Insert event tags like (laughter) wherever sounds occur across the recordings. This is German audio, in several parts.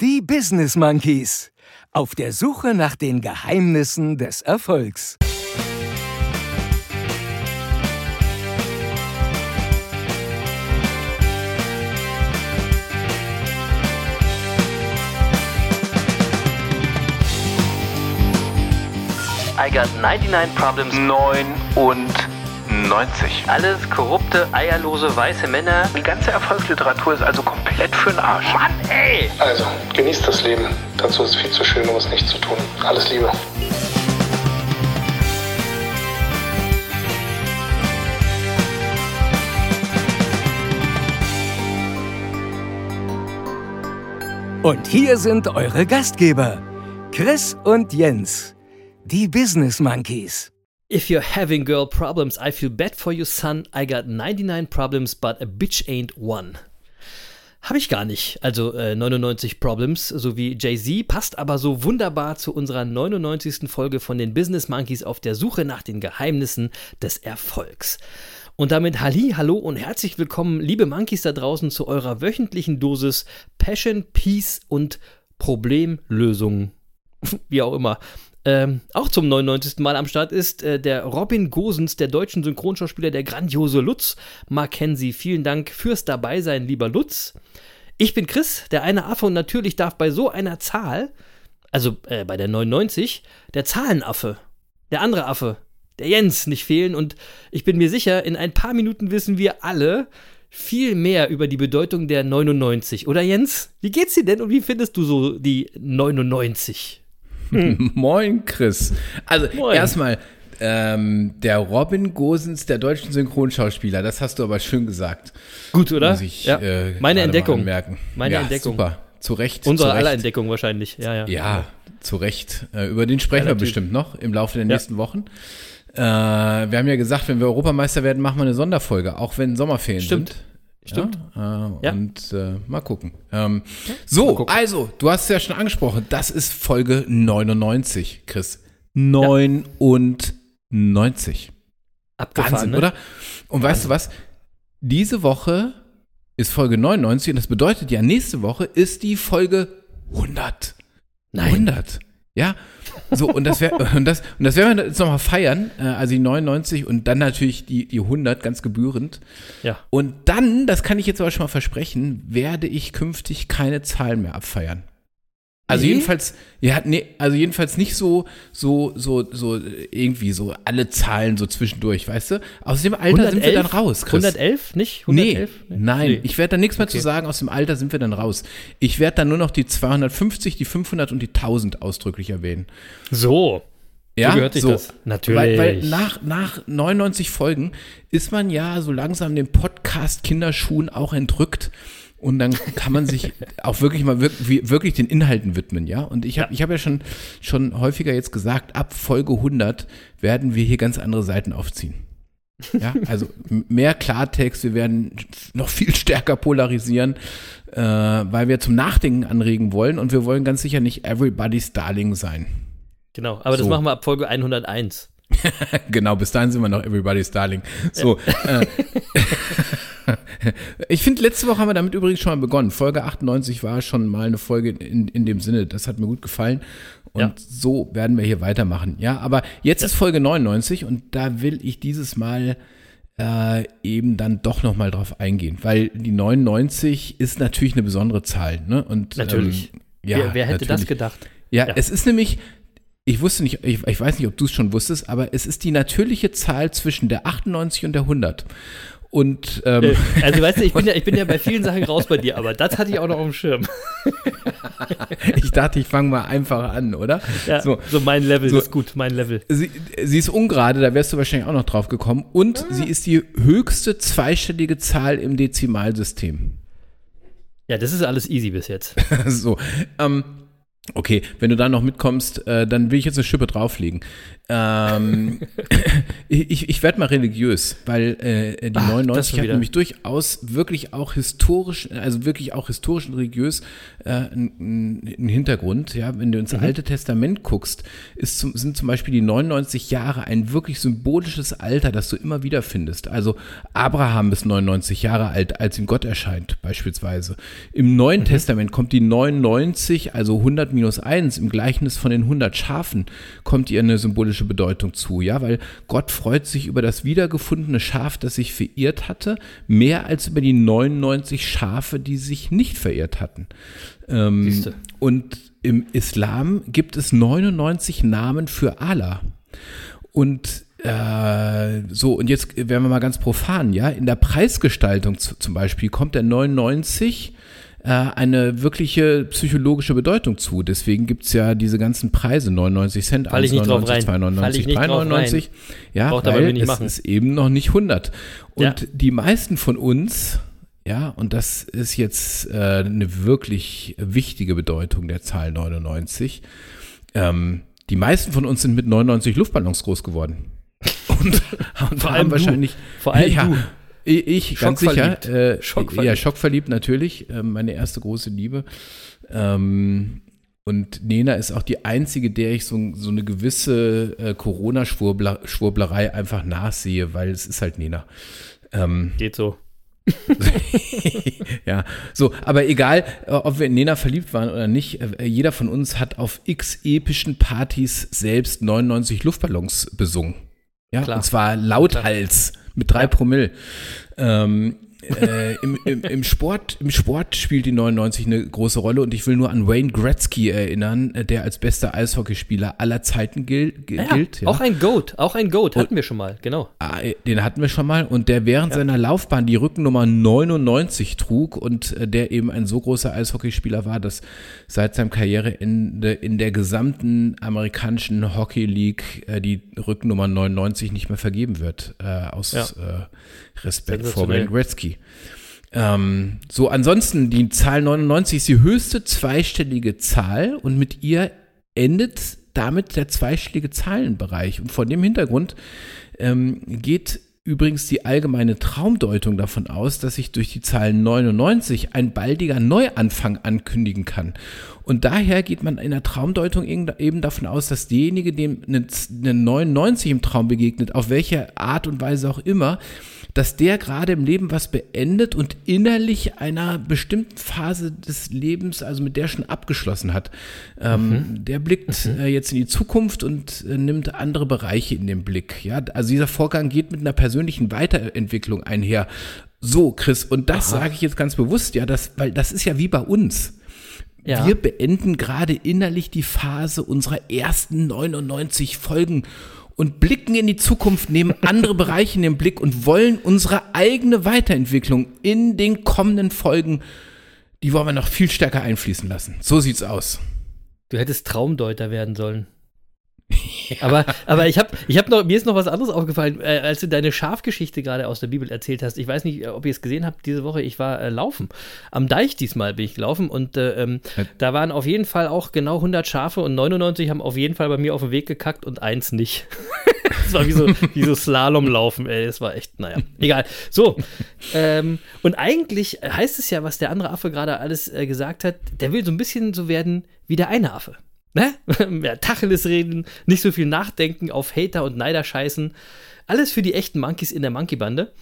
Die Business Monkeys. Auf der Suche nach den Geheimnissen des Erfolgs. I got 99 problems. 99. Alles korrupte, eierlose, weiße Männer. Die ganze Erfolgsliteratur ist also komplett für den Arsch. Mann, ey! Also, genießt das Leben. Dazu ist viel zu schön, um es nicht zu tun. Alles Liebe. Und hier sind eure Gastgeber, Chris und Jens, die Business Monkeys. If you're having girl problems, I feel bad for you, son. I got 99 problems, but a bitch ain't one. Habe ich gar nicht. Also äh, 99 Problems, so wie Jay-Z, passt aber so wunderbar zu unserer 99. Folge von den Business Monkeys auf der Suche nach den Geheimnissen des Erfolgs. Und damit Halli, hallo und herzlich willkommen, liebe Monkeys da draußen, zu eurer wöchentlichen Dosis Passion, Peace und Problemlösung. (laughs) Wie auch immer. Ähm, auch zum 99. Mal am Start ist äh, der Robin Gosens, der deutschen Synchronschauspieler, der grandiose Lutz Mackenzie. Vielen Dank fürs Dabeisein, lieber Lutz. Ich bin Chris, der eine Affe und natürlich darf bei so einer Zahl, also äh, bei der 99, der Zahlenaffe, der andere Affe, der Jens nicht fehlen und ich bin mir sicher, in ein paar Minuten wissen wir alle viel mehr über die Bedeutung der 99. Oder Jens? Wie geht's dir denn und wie findest du so die 99? (laughs) Moin, Chris. Also Moin. erstmal, ähm, der Robin Gosens der deutschen Synchronschauspieler, das hast du aber schön gesagt. Gut, oder? Muss ich, ja. äh, Meine Entdeckung. Meine ja, Entdeckung. Super, zu Recht. Unsere zu aller Recht. Entdeckung wahrscheinlich. Ja, ja. Ja, zu Recht. Äh, über den sprechen wir bestimmt noch im Laufe der nächsten Wochen. Äh, wir haben ja gesagt, wenn wir Europameister werden, machen wir eine Sonderfolge, auch wenn Sommerferien Stimmt. sind. Stimmt. Ja, äh, Ja. Und äh, mal gucken. Ähm, so, gucken. also, du hast es ja schon angesprochen, das ist Folge 99, Chris. 99. Abgefahren, Wahnsinn, ne? oder? Und weißt du was? Diese Woche ist Folge 99 und das bedeutet ja, nächste Woche ist die Folge 100. Nein. 100. Ja, so und das wär, (laughs) und das und das werden wir jetzt nochmal feiern, äh, also die 99 und dann natürlich die die 100 ganz gebührend. Ja. Und dann, das kann ich jetzt aber schon mal versprechen, werde ich künftig keine Zahlen mehr abfeiern. Also Nee? jedenfalls, ja, nee, also jedenfalls nicht so, so, so, so irgendwie so alle Zahlen so zwischendurch, weißt du? Aus dem Alter sind wir dann raus, Chris. 111, nicht? Nee, 111? nein, Nee. ich werde da nichts mehr Okay. zu sagen, aus dem Alter sind wir dann raus. Ich werde dann nur noch die 250, die 500 und die 1000 ausdrücklich erwähnen. So. Ja, so gehört sich das. Natürlich. Weil, weil nach, nach 99 Folgen ist man ja so langsam den Podcast-Kinderschuhen auch entrückt. Und dann kann man sich auch wirklich mal wirklich, wirklich den Inhalten widmen, ja. Und ich habe Ja. ich hab ja schon, schon häufiger jetzt gesagt, ab Folge 100 werden wir hier ganz andere Seiten aufziehen. Ja, also mehr Klartext, wir werden noch viel (laughs) stärker polarisieren, äh, weil wir zum Nachdenken anregen wollen und wir wollen ganz sicher nicht everybody's Darling sein. genau, aber das So. machen wir ab Folge 101. (laughs) Genau, bis dahin sind wir noch Everybody's Darling. So. Äh, (laughs) ich finde, letzte Woche haben wir damit übrigens schon mal begonnen. Folge 98 war schon mal eine Folge in, in dem Sinne. Das hat mir gut gefallen. Und Ja. so werden wir hier weitermachen. Ja, aber jetzt ist Folge 99 und da will ich dieses Mal äh, eben dann doch noch mal drauf eingehen, weil die 99 ist natürlich eine besondere Zahl. Ne? Und, Natürlich. Ähm, ja, wer, wer hätte das natürlich. gedacht? Ja, Ja. es ist nämlich, ich wusste nicht, ich, ich weiß nicht, ob du es schon wusstest, aber es ist die natürliche Zahl zwischen der 98 und der 100. Und ähm, Äh, also weißt du, ich bin, (laughs) ja, ich bin ja bei vielen Sachen raus bei dir, aber das hatte ich auch noch auf dem Schirm. (laughs) ich dachte, ich fange mal einfach an, oder? Ja, so, So, mein Level, so- ist gut, mein Level. sie, sie ist ungerade, da wärst du wahrscheinlich auch noch drauf gekommen. Und Ah. sie ist die höchste zweistellige Zahl im Dezimalsystem. Ja, das ist alles easy bis jetzt. (laughs) so, ähm, Okay, wenn du da noch mitkommst, äh, dann will ich jetzt eine Schippe drauflegen. Ähm, (laughs) ich ich werde mal religiös, weil äh, die Ach, das 99 schon hat nämlich durchaus wirklich auch historisch, also wirklich auch historisch und religiös äh, einen einen Hintergrund. Ja, wenn du ins Alte Testament guckst, ist zum, sind zum Beispiel die 99 Jahre ein wirklich symbolisches Alter, das du immer wieder findest. Also Abraham ist 99 Jahre alt, als ihm Gott erscheint, beispielsweise. Im Neuen Testament kommt die 99, also 100 minus 1, im Gleichnis von den 100 Schafen, kommt ihr eine symbolische Bedeutung zu, ja, weil Gott freut sich über das wiedergefundene Schaf, das sich verirrt hatte, mehr als über die 99 Schafe, die sich nicht verirrt hatten. Ähm, und im Islam gibt es 99 Namen für Allah. Und äh, so, und jetzt werden wir mal ganz profan, ja. In der Preisgestaltung zu, zum Beispiel kommt der 99 äh, eine wirkliche psychologische Bedeutung zu. Deswegen gibt es ja diese ganzen Preise, 99 Cent, Fall ich nicht drauf 1,99, rein. Fall ich 2,99, nicht drauf rein. 3,99. Ja, Braucht aber weil nicht es machen. ist eben noch nicht 100. Und Ja. die meisten von uns, ja, und das ist jetzt äh, eine wirklich wichtige Bedeutung der Zahl 99, ähm, die meisten von uns sind mit 99 Luftballons groß geworden. Und, (laughs) und Vor allem wahrscheinlich. Vor allem ja, du. Ich, ich ganz sicher. Schockverliebt. Äh, Schockverliebt. Ja, schockverliebt natürlich. Äh, meine erste große Liebe. Ähm, und Nena ist auch die einzige, der ich so, so eine gewisse äh, Corona-Schwurblerei einfach nachsehe, weil es ist halt Nena. Ähm, Geht so. (laughs) ja, so, aber egal, äh, ob wir in Nena verliebt waren oder nicht, äh, jeder von uns hat auf x epischen Partys selbst 99 Luftballons besungen. Ja, Klar. und zwar lauthals mit drei Promille. Ähm, äh, im, im, im, Sport, Im Sport spielt die 99 eine große Rolle und ich will nur an Wayne Gretzky erinnern, äh, der als bester Eishockeyspieler aller Zeiten gil Ja, gilt. Ja. Auch ein Goat, auch ein Goat hatten wir schon mal, genau. Ah, Den hatten wir schon mal und der während seiner Laufbahn die Rückennummer 99 trug und äh, der eben ein so großer Eishockeyspieler war, dass seit seinem Karriereende in der gesamten amerikanischen Hockey League äh, die Rückennummer 99 nicht mehr vergeben wird, äh, aus Ja. äh, Respekt vor. Wayne Gretzky. Ähm, so, ansonsten, die Zahl 99 ist die höchste zweistellige Zahl und mit ihr endet damit der zweistellige Zahlenbereich. Und vor dem Hintergrund ähm, geht übrigens die allgemeine Traumdeutung davon aus, dass sich durch die Zahl 99 ein baldiger Neuanfang ankündigen kann. Und daher geht man in der Traumdeutung eben davon aus, dass derjenige, dem eine, eine 99 im Traum begegnet, auf welche Art und Weise auch immer, dass der gerade im Leben was beendet und innerlich einer bestimmten Phase des Lebens, also mit der schon abgeschlossen hat. Ähm, Der blickt äh, jetzt in die Zukunft und äh, nimmt andere Bereiche in den Blick. Ja, also dieser Vorgang geht mit einer persönlichen Weiterentwicklung einher. So, Chris, und das sage ich jetzt ganz bewusst, ja, das, weil das ist ja wie bei uns. Ja. Wir beenden gerade innerlich die Phase unserer ersten 99 Folgen und blicken in die Zukunft, nehmen andere Bereiche in den Blick und wollen unsere eigene Weiterentwicklung in den kommenden Folgen, die wollen wir noch viel stärker einfließen lassen. So sieht's aus. Du hättest Traumdeuter werden sollen. (laughs) Aber, aber ich habe ich hab noch, mir ist noch was anderes aufgefallen, äh, als du deine Schafgeschichte gerade aus der Bibel erzählt hast. Ich weiß nicht, äh, ob ihr es gesehen habt, diese Woche, ich war äh, laufen. Am Deich diesmal bin ich gelaufen und äh, ähm, Ja. da waren auf jeden Fall auch genau 100 Schafe und 99 haben auf jeden Fall bei mir auf den Weg gekackt und eins nicht. (laughs) Das war wie so, wie so Slalomlaufen, ey. Das war echt, naja, egal. So, ähm, und eigentlich heißt es ja, was der andere Affe gerade alles äh, gesagt hat, der will so ein bisschen so werden wie der eine Affe. Ne? (laughs) Mehr Tacheles reden, nicht so viel nachdenken, auf Hater und Neider scheißen. Alles für die echten Monkeys in der Monkey-Bande.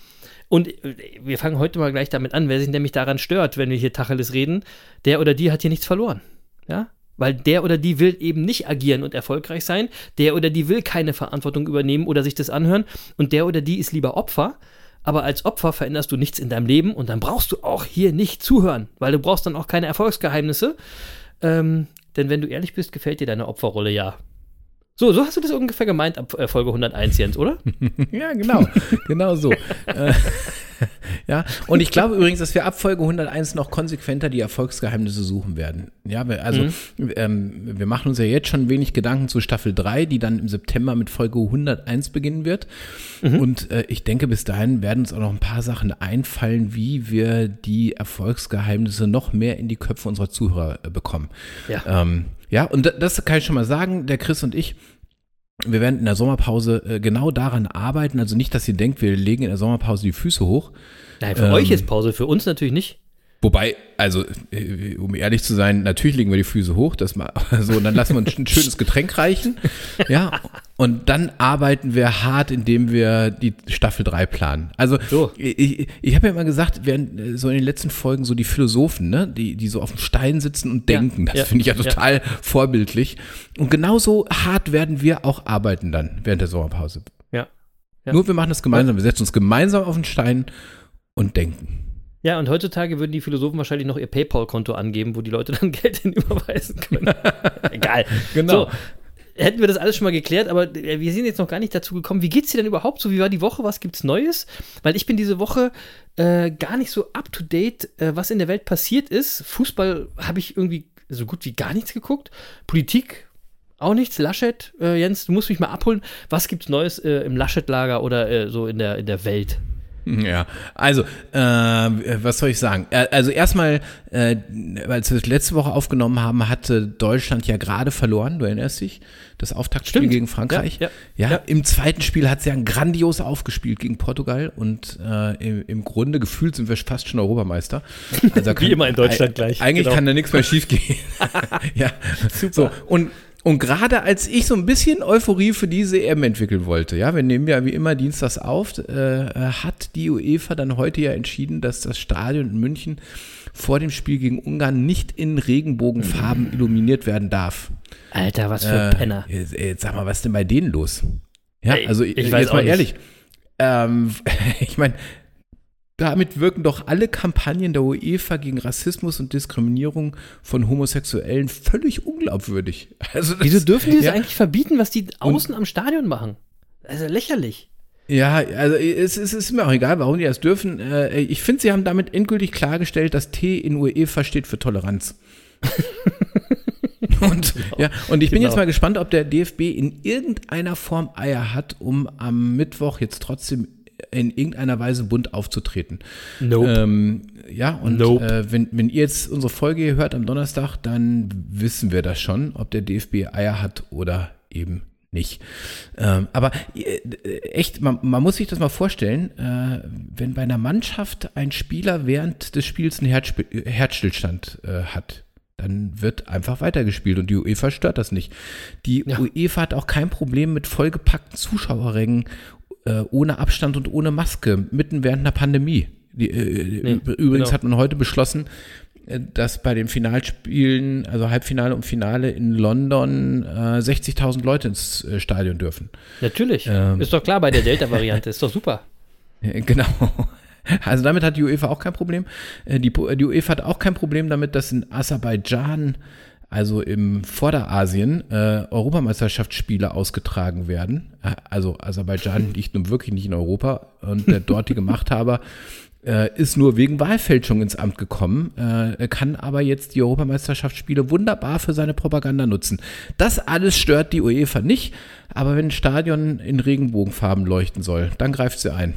Und äh, wir fangen heute mal gleich damit an, wer sich nämlich daran stört, wenn wir hier Tacheles reden, der oder die hat hier nichts verloren. Ja? Weil der oder die will eben nicht agieren und erfolgreich sein, der oder die will keine Verantwortung übernehmen oder sich das anhören und der oder die ist lieber Opfer. Aber als Opfer veränderst du nichts in deinem Leben und dann brauchst du auch hier nicht zuhören, weil du brauchst dann auch keine Erfolgsgeheimnisse. Ähm, denn wenn du ehrlich bist, gefällt dir deine Opferrolle ja. So, so hast du das ungefähr gemeint ab äh, Folge 101, Jens, oder? (laughs) Ja, genau. genau so. Äh, (laughs) Ja, und ich glaube übrigens, dass wir ab Folge 101 noch konsequenter die Erfolgsgeheimnisse suchen werden. Ja, wir, also ähm, wir machen uns ja jetzt schon wenig Gedanken zu Staffel 3, die dann im September mit Folge 101 beginnen wird. Und äh, ich denke, bis dahin werden uns auch noch ein paar Sachen einfallen, wie wir die Erfolgsgeheimnisse noch mehr in die Köpfe unserer Zuhörer äh, bekommen. Ja. Ähm, ja, und da- das kann ich schon mal sagen, der Chris und ich, wir werden in der Sommerpause äh, genau daran arbeiten. Also nicht, dass ihr denkt, wir legen in der Sommerpause die Füße hoch. Nein, für Ähm, euch ist Pause, für uns natürlich nicht. Wobei, also, äh, um ehrlich zu sein, natürlich legen wir die Füße hoch, das mal (laughs) so, und dann lassen wir uns ein schönes Getränk reichen. Ja, und dann arbeiten wir hart, indem wir die Staffel 3 planen. Also, So. ich, ich habe ja immer gesagt, während äh, so in den letzten Folgen so die Philosophen, ne, die, die so auf dem Stein sitzen und Ja, denken, das ja, finde ich ja ja. total vorbildlich. Und genauso hart werden wir auch arbeiten dann während der Sommerpause. Ja. Ja. Nur wir machen das gemeinsam, wir setzen uns gemeinsam auf den Stein und denken. Ja, und heutzutage würden die Philosophen wahrscheinlich noch ihr PayPal-Konto angeben, wo die Leute dann (laughs) Geld hin überweisen können. (laughs) Egal. Genau. So, hätten wir das alles schon mal geklärt, aber äh, wir sind jetzt noch gar nicht dazu gekommen. Wie geht's dir denn überhaupt so? Wie war die Woche? Was gibt's Neues? Weil ich bin diese Woche äh, gar nicht so up to date, äh, was in der Welt passiert ist. Fußball habe ich irgendwie so gut wie gar nichts geguckt. Politik auch nichts. Laschet, äh, Jens, du musst mich mal abholen. Was gibt's Neues äh, im Laschet-Lager oder äh, so in der, in der Welt? (laughs) Ja, also, äh, was soll ich sagen? Äh, Also erstmal, äh, als wir das letzte Woche aufgenommen haben, hatte Deutschland ja gerade verloren, du erinnerst dich, das Auftaktspiel Stimmt. gegen Frankreich. Ja, Ja, ja, im zweiten Spiel hat sie ja grandios aufgespielt gegen Portugal und äh, im, im Grunde gefühlt sind wir fast schon Europameister. Also (laughs) Wie immer in Deutschland gleich, Eigentlich genau. kann da nichts mehr schiefgehen. (laughs) ja, so und und gerade als ich so ein bisschen Euphorie für diese EM entwickeln wollte, ja, wir nehmen ja wie immer dienstags auf, äh, hat die UEFA dann heute ja entschieden, dass das Stadion in München vor dem Spiel gegen Ungarn nicht in Regenbogenfarben illuminiert werden darf. Alter, was für Äh, Penner. Jetzt, jetzt sag mal, was ist denn bei denen los? Ja, also ich jetzt weiß auch mal ehrlich. Ähm, (laughs) ich meine, damit wirken doch alle Kampagnen der UEFA gegen Rassismus und Diskriminierung von Homosexuellen völlig unglaubwürdig. Also das, Wieso dürfen die das ja, eigentlich verbieten, was die außen am Stadion machen? Also lächerlich. Ja, also es, es ist mir auch egal, warum die das dürfen. Äh, Ich finde, sie haben damit endgültig klargestellt, dass T in UEFA steht für Toleranz. (laughs) und, ja, und ich bin Genau. jetzt mal gespannt, ob der DFB in irgendeiner Form Eier hat, um am Mittwoch jetzt trotzdem in irgendeiner Weise bunt aufzutreten. Nope. Ähm, ja, und Nope. äh, wenn, wenn ihr jetzt unsere Folge hier hört am Donnerstag, dann wissen wir das schon, ob der DFB Eier hat oder eben nicht. Ähm, aber äh, echt, man, man muss sich das mal vorstellen, äh, wenn bei einer Mannschaft ein Spieler während des Spiels einen Herzsp Herzstillstand äh, hat, dann wird einfach weitergespielt und die UEFA stört das nicht. Die Ja. UEFA hat auch kein Problem mit vollgepackten Zuschauerrängen äh, ohne Abstand und ohne Maske, mitten während einer Pandemie. Die, äh, Nee, übrigens genau. hat man heute beschlossen, äh, dass bei den Finalspielen, also Halbfinale und Finale in London, äh, 60.000 Leute ins äh, Stadion dürfen. Natürlich. Ähm. Ist doch klar bei der Delta-Variante. (laughs) Ist doch super. Äh, Genau. (laughs) Also damit hat die UEFA auch kein Problem. Äh, Die, die UEFA hat auch kein Problem damit, dass in Aserbaidschan, also im Vorderasien, äh, Europameisterschaftsspiele ausgetragen werden. Äh, Also Aserbaidschan (laughs) liegt nun wirklich nicht in Europa und der dortige Machthaber äh, ist nur wegen Wahlfälschung ins Amt gekommen, äh, kann aber jetzt die Europameisterschaftsspiele wunderbar für seine Propaganda nutzen. Das alles stört die UEFA nicht, aber wenn ein Stadion in Regenbogenfarben leuchten soll, dann greift sie ein.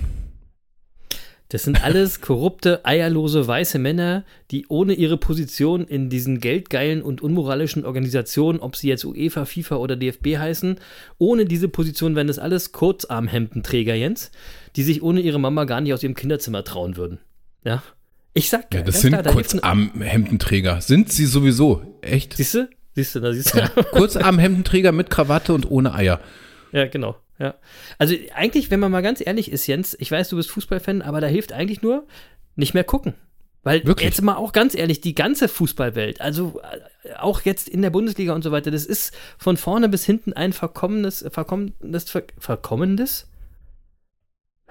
Das sind alles korrupte, eierlose, weiße Männer, die ohne ihre Position in diesen geldgeilen und unmoralischen Organisationen, ob sie jetzt UEFA, FIFA oder DFB heißen, ohne diese Position wären das alles Kurzarmhemdenträger, Jens, die sich ohne ihre Mama gar nicht aus ihrem Kinderzimmer trauen würden. Ja. Ich sag Ja, das sind klar, da Kurzarmhemdenträger. Sind sie sowieso. Echt? Siehst du? Siehst du, da siehst du. Ja, Kurzarmhemdenträger mit Krawatte und ohne Eier. Ja, genau. Ja. Also eigentlich, wenn man mal ganz ehrlich ist, Jens, ich weiß, du bist Fußballfan, aber da hilft eigentlich nur nicht mehr gucken. Weil Wirklich? jetzt mal auch ganz ehrlich, die ganze Fußballwelt, also äh, auch jetzt in der Bundesliga und so weiter, das ist von vorne bis hinten ein verkommenes, verkommenes, ver, verkommendes?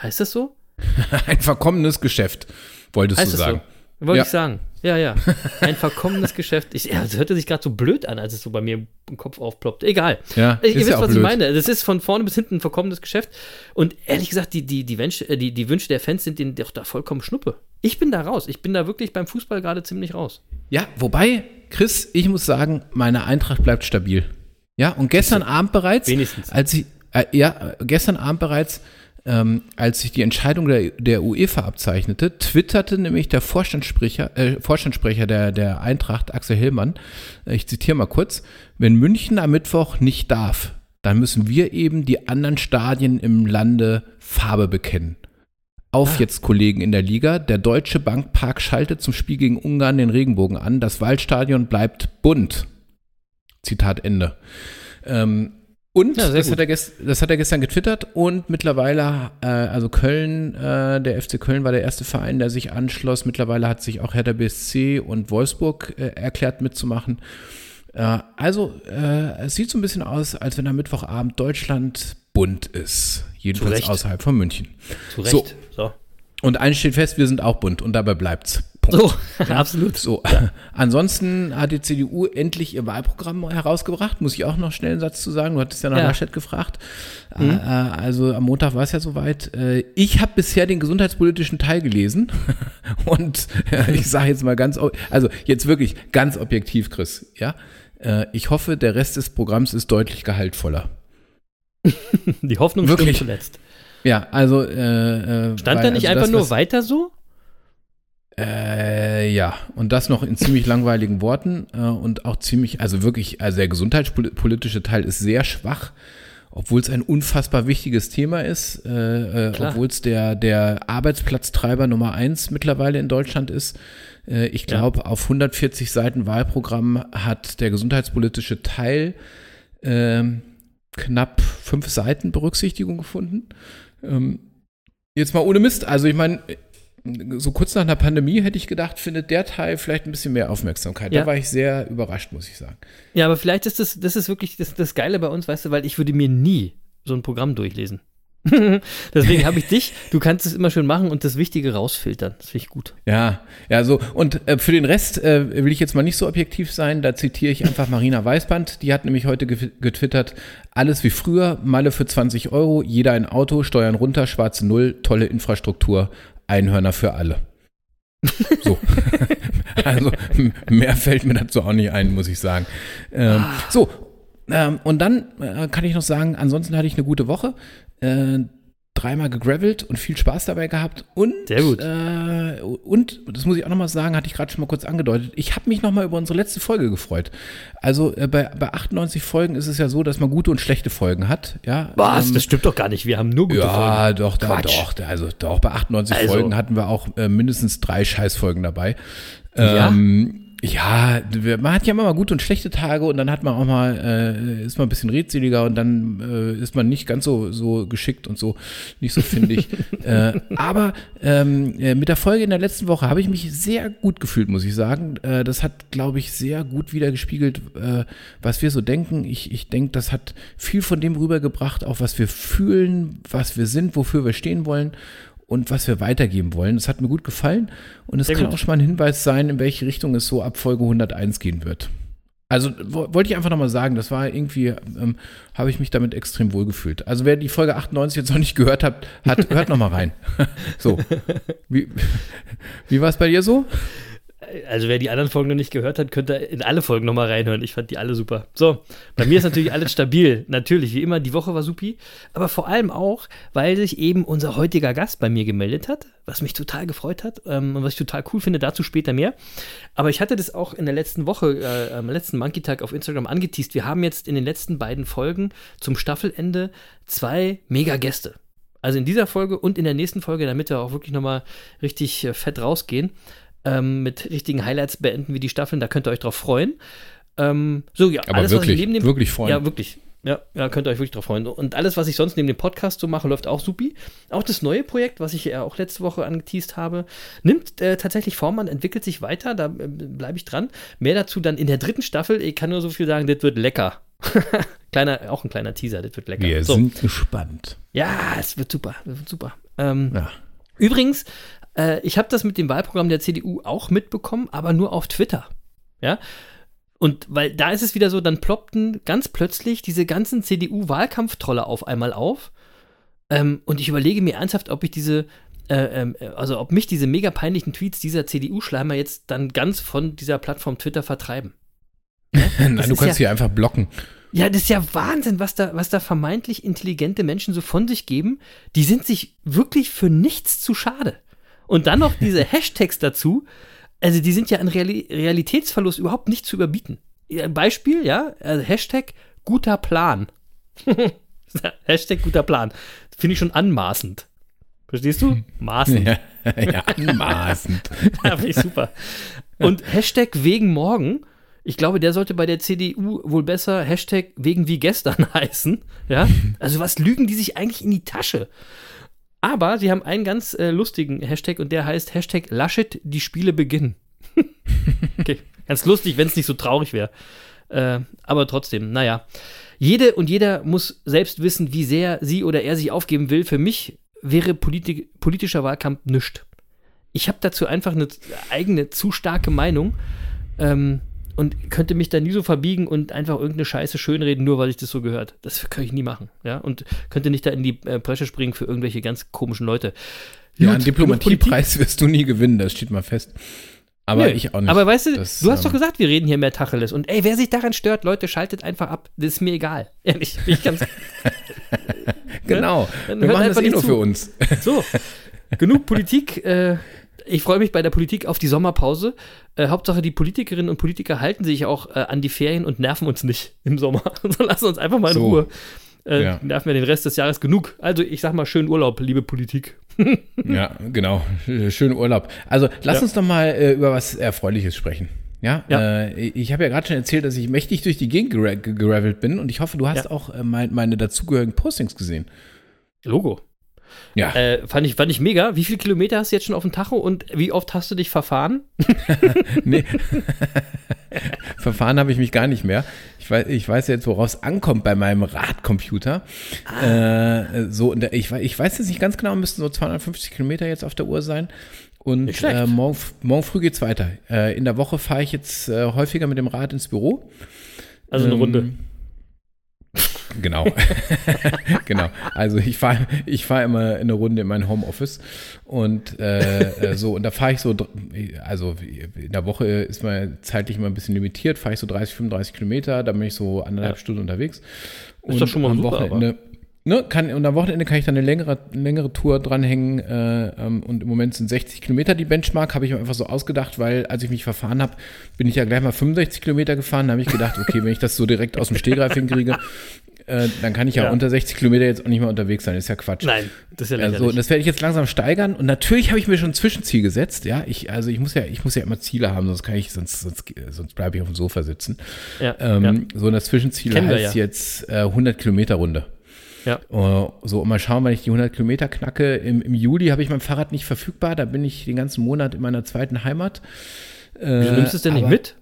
Heißt das so? (laughs) Ein verkommenes Geschäft, wolltest Heißt du sagen. so? Wollte Ja. ich sagen. Ja, ja. Ein verkommenes (laughs) Geschäft. Ich, ja, das hörte sich gerade so blöd an, als es so bei mir im Kopf aufploppt. Egal. Ja, ich, ihr wisst, ja was ich blöd. meine. Das ist von vorne bis hinten ein verkommenes Geschäft. Und ehrlich gesagt, die, die, die, Wünsche, äh, die, die Wünsche der Fans sind denen doch da vollkommen Schnuppe. Ich bin da raus. Ich bin da wirklich beim Fußball gerade ziemlich raus. Ja, wobei, Chris, ich muss sagen, meine Eintracht bleibt stabil. Ja, und gestern Abend bereits, Wenigstens. als ich, äh, ja, gestern Abend bereits, ähm, als sich die Entscheidung der, der UEFA abzeichnete, twitterte nämlich der Vorstandssprecher, äh, Vorstandssprecher der, der Eintracht, Axel Hillmann, äh, ich zitiere mal kurz, wenn München am Mittwoch nicht darf, dann müssen wir eben die anderen Stadien im Lande Farbe bekennen. Auf jetzt, Kollegen in der Liga. Der Deutsche Bankpark schaltet zum Spiel gegen Ungarn den Regenbogen an. Das Waldstadion bleibt bunt. Zitat Ende. Ähm, und Ja, das, hat er das hat er gestern getwittert und mittlerweile, äh, also Köln, äh, der FC Köln war der erste Verein, der sich anschloss. Mittlerweile hat sich auch Hertha BSC und Wolfsburg äh, erklärt mitzumachen. Äh, also, äh, es sieht so ein bisschen aus, als wenn am Mittwochabend Deutschland bunt ist. Jedenfalls außerhalb von München. Zu Recht. So. So. Und eins steht fest, wir sind auch bunt und dabei bleibt's. Punkt. So, (laughs) absolut. So, (laughs) ansonsten hat die CDU endlich ihr Wahlprogramm herausgebracht, muss ich auch noch schnell einen Satz zu sagen. Du hattest ja nach Ja. Laschet gefragt. Äh, also am Montag war es ja soweit. Äh, ich habe bisher den gesundheitspolitischen Teil gelesen (laughs) und ich sage jetzt mal ganz, also jetzt wirklich ganz objektiv, Chris, ja. Ich hoffe, der Rest des Programms ist deutlich gehaltvoller. Die Hoffnung Wirklich. stimmt zuletzt. Ja, also äh, Stand weil- da nicht also einfach das, nur weiter so? Äh, ja, und das noch in ziemlich langweiligen Worten äh, und auch ziemlich, also wirklich, also der gesundheitspolitische Teil ist sehr schwach, obwohl es ein unfassbar wichtiges Thema ist, äh, äh, obwohl es der, der Arbeitsplatztreiber Nummer eins mittlerweile in Deutschland ist. Äh, ich Ja. glaube, auf 140 Seiten Wahlprogramm hat der gesundheitspolitische Teil ähm, knapp fünf Seiten Berücksichtigung gefunden. Ähm, jetzt mal ohne Mist, also ich meine, so kurz nach einer Pandemie hätte ich gedacht, findet der Teil vielleicht ein bisschen mehr Aufmerksamkeit. Ja. Da war ich sehr überrascht, muss ich sagen. Ja, aber vielleicht ist das, das ist wirklich das, das Geile bei uns, weißt du, weil ich würde mir nie so ein Programm durchlesen. (laughs) Deswegen habe ich dich, du kannst es immer schön machen und das Wichtige rausfiltern. Das finde ich gut. Ja, ja, so. Und äh, für den Rest äh, will ich jetzt mal nicht so objektiv sein. Da zitiere ich einfach Marina Weißband. Die hat nämlich heute ge- getwittert, alles wie früher, Malle für 20 Euro, jeder ein Auto, Steuern runter, schwarze Null, tolle Infrastruktur, Einhörner für alle. So. (laughs) also mehr fällt mir dazu auch nicht ein, muss ich sagen. Ähm, so, ähm, und dann äh, kann ich noch sagen, ansonsten hatte ich eine gute Woche. Äh, dreimal gegravelt und viel Spaß dabei gehabt. Und, Sehr gut. Äh, und, das muss ich auch nochmal sagen, hatte ich gerade schon mal kurz angedeutet, ich habe mich nochmal über unsere letzte Folge gefreut. Also äh, bei, bei 98 Folgen ist es ja so, dass man gute und schlechte Folgen hat. Ja, Was? ähm, das stimmt doch gar nicht. Wir haben nur gute ja, Folgen. doch, da, doch, also doch, bei 98 Also. Folgen hatten wir auch äh, mindestens drei Scheißfolgen dabei. Ja? Ähm, ja, wir- man hat ja immer mal gute und schlechte Tage und dann hat man auch mal, äh, ist man ein bisschen redseliger und dann äh, ist man nicht ganz so, so geschickt und so, nicht so findig. (laughs) äh, aber ähm, äh, mit der Folge in der letzten Woche habe ich mich sehr gut gefühlt, muss ich sagen. Äh, das hat, glaube ich, sehr gut wiedergespiegelt, äh, was wir so denken. Ich, ich denke, das hat viel von dem rübergebracht, auch was wir fühlen, was wir sind, wofür wir stehen wollen und was wir weitergeben wollen. Das hat mir gut gefallen und es kann gut. auch schon mal ein Hinweis sein, in welche Richtung es so ab Folge 101 gehen wird. Also wo- wollte ich einfach nochmal sagen, das war irgendwie, ähm, habe ich mich damit extrem wohl gefühlt. Also wer die Folge 98 jetzt noch nicht gehört hat, hat hört nochmal rein. (laughs) so. Wie, (laughs) wie war es bei dir so? Also wer die anderen Folgen noch nicht gehört hat, könnte in alle Folgen nochmal reinhören. Ich fand die alle super. So, bei mir ist natürlich alles stabil. (laughs) Natürlich, wie immer, die Woche war supi. Aber vor allem auch, weil sich eben unser heutiger Gast bei mir gemeldet hat, was mich total gefreut hat ähm, und was ich total cool finde, dazu später mehr. Aber ich hatte das auch in der letzten Woche, äh, am letzten Monkey Tag auf Instagram angeteased. Wir haben jetzt in den letzten beiden Folgen zum Staffelende zwei Mega-Gäste. Also in dieser Folge und in der nächsten Folge, damit wir auch wirklich nochmal richtig äh, fett rausgehen, ähm, mit richtigen Highlights beenden wie die Staffeln, da könnt ihr euch drauf freuen. Ähm, so, ja, Aber alles, was wirklich, ich neben dem wirklich freuen. Ja, wirklich. Ja, ja, könnt ihr euch wirklich drauf freuen. Und alles, was ich sonst neben dem Podcast so mache, läuft auch supi. Auch das neue Projekt, was ich ja auch letzte Woche angeteased habe, nimmt äh, tatsächlich Form an, entwickelt sich weiter, da äh, bleibe ich dran. Mehr dazu dann in der dritten Staffel. Ich kann nur so viel sagen, das wird lecker. (laughs) kleiner, auch ein kleiner Teaser, das wird lecker. Wir so. sind gespannt. Ja, es wird super, es wird super. Ähm, Ja. Übrigens, Äh, ich habe das mit dem Wahlprogramm der CDU auch mitbekommen, aber nur auf Twitter. Ja. Und weil da ist es wieder so, dann ploppten ganz plötzlich diese ganzen CDU-Wahlkampftrolle auf einmal auf. Ähm, und ich überlege mir ernsthaft, ob ich diese, äh, ähm, also ob mich diese mega peinlichen Tweets dieser CDU-Schleimer jetzt dann ganz von dieser Plattform Twitter vertreiben. (laughs) Nein, Das du kannst ja- hier einfach blocken. Ja, das ist ja Wahnsinn, was da, was da vermeintlich intelligente Menschen so von sich geben. Die sind sich wirklich für nichts zu schade. Und dann noch diese (laughs) Hashtags dazu. Also, die sind ja an Reali Realitätsverlust überhaupt nicht zu überbieten. Beispiel, ja, also Hashtag guter Plan. (laughs) Hashtag guter Plan. Finde ich schon anmaßend. Verstehst du? Maßend. Ja, (laughs) ja anmaßend. Ja, finde ich super. Und Hashtag wegen morgen. Ich glaube, der sollte bei der CDU wohl besser Hashtag wegen wie gestern heißen. Ja, also was lügen die sich eigentlich in die Tasche? Aber sie haben einen ganz äh, lustigen Hashtag und der heißt Hashtag Laschet, die Spiele beginnen. (laughs) okay, ganz lustig, wenn es nicht so traurig wäre. Äh, aber trotzdem, naja. Jede und jeder muss selbst wissen, wie sehr sie oder er sich aufgeben will. Für mich wäre Politi politischer Wahlkampf nichts. Ich habe dazu einfach eine eigene, zu starke Meinung ähm, und könnte mich da nie so verbiegen und einfach irgendeine Scheiße schönreden, nur weil ich das so gehört. Das kann ich nie machen. Ja? Und könnte nicht da in die äh, Bresche springen für irgendwelche ganz komischen Leute. Ja, Gut, einen. Diplomatiepreis wirst du nie gewinnen, das steht mal fest. Aber Nö. ich auch nicht. Aber weißt du, Das, du hast doch ähm, gesagt, wir reden hier mehr Tacheles. Und ey, wer sich daran stört, Leute, schaltet einfach ab. Das ist mir egal. (laughs) Ehrlich, ich ganz. (laughs) Genau. Dann Wir machen das eh nur zu. für uns. So, genug (laughs) Politik. Äh, ich freue mich bei der Politik auf die Sommerpause. Äh, Hauptsache, die Politikerinnen und Politiker halten sich auch äh, an die Ferien und nerven uns nicht (laughs) im Sommer. (laughs) so lassen uns einfach mal in So. Ruhe. Äh, Ja. Nerven wir den Rest des Jahres genug. Also, ich sag mal, schönen Urlaub, liebe Politik. (laughs) Ja, genau. Schönen Urlaub. Also lass Ja. uns doch mal äh, über was Erfreuliches sprechen. Ja, Ja. Äh, ich habe ja gerade schon erzählt, dass ich mächtig durch die Gegend gera- geravelt bin und ich hoffe, du hast Ja. auch äh, mein, meine dazugehörigen Postings gesehen. Logo. Ja, Äh, fand, ich, fand ich mega. Wie viele Kilometer hast du jetzt schon auf dem Tacho und wie oft hast du dich verfahren? (laughs) nee. (laughs) Verfahren habe ich mich gar nicht mehr. Ich weiß, ich weiß jetzt, worauf es ankommt bei meinem Radcomputer. Ah. Äh, so, ich, ich weiß jetzt nicht ganz genau, müssten so 250 Kilometer jetzt auf der Uhr sein. Und äh, morgen, morgen früh geht's weiter. Äh, in der Woche fahre ich jetzt äh, häufiger mit dem Rad ins Büro. Also eine Ähm, Runde. Genau. (laughs) genau. Also ich fahre ich fahr immer eine Runde in mein Homeoffice und äh, äh, so, und da fahre ich so, also in der Woche ist man zeitlich immer ein bisschen limitiert, fahre ich so 30, 35 Kilometer, dann bin ich so anderthalb Ja. Stunden unterwegs. Ist doch schon mal am super, Wochenende. Ne, kann, und am Wochenende kann ich dann eine längere, längere Tour dranhängen äh, ähm, und im Moment sind 60 Kilometer die Benchmark, habe ich mir einfach so ausgedacht, weil als ich mich verfahren habe, bin ich ja gleich mal 65 Kilometer gefahren, da habe ich gedacht, okay, wenn ich das so direkt aus dem Stehgreif hinkriege, äh, dann kann ich ja, Ja. unter 60 Kilometer jetzt auch nicht mehr unterwegs sein, ist ja Quatsch. Nein, das ist ja Also, lächerlich. und das werde ich jetzt langsam steigern. Und natürlich habe ich mir schon ein Zwischenziel gesetzt. Ja, ich, also ich muss ja, ich muss ja immer Ziele haben, sonst kann ich, sonst, sonst, sonst bleibe ich auf dem Sofa sitzen. ja, Ähm, ja. So, und das Zwischenziel Kennen heißt jetzt äh, 100 Kilometer Runde. Ja. Äh, so, und mal schauen, wann ich die 100 Kilometer knacke. Im, im Juli habe ich mein Fahrrad nicht verfügbar. Da bin ich den ganzen Monat in meiner zweiten Heimat. Äh, Wieso nimmst du es denn nicht aber- mit?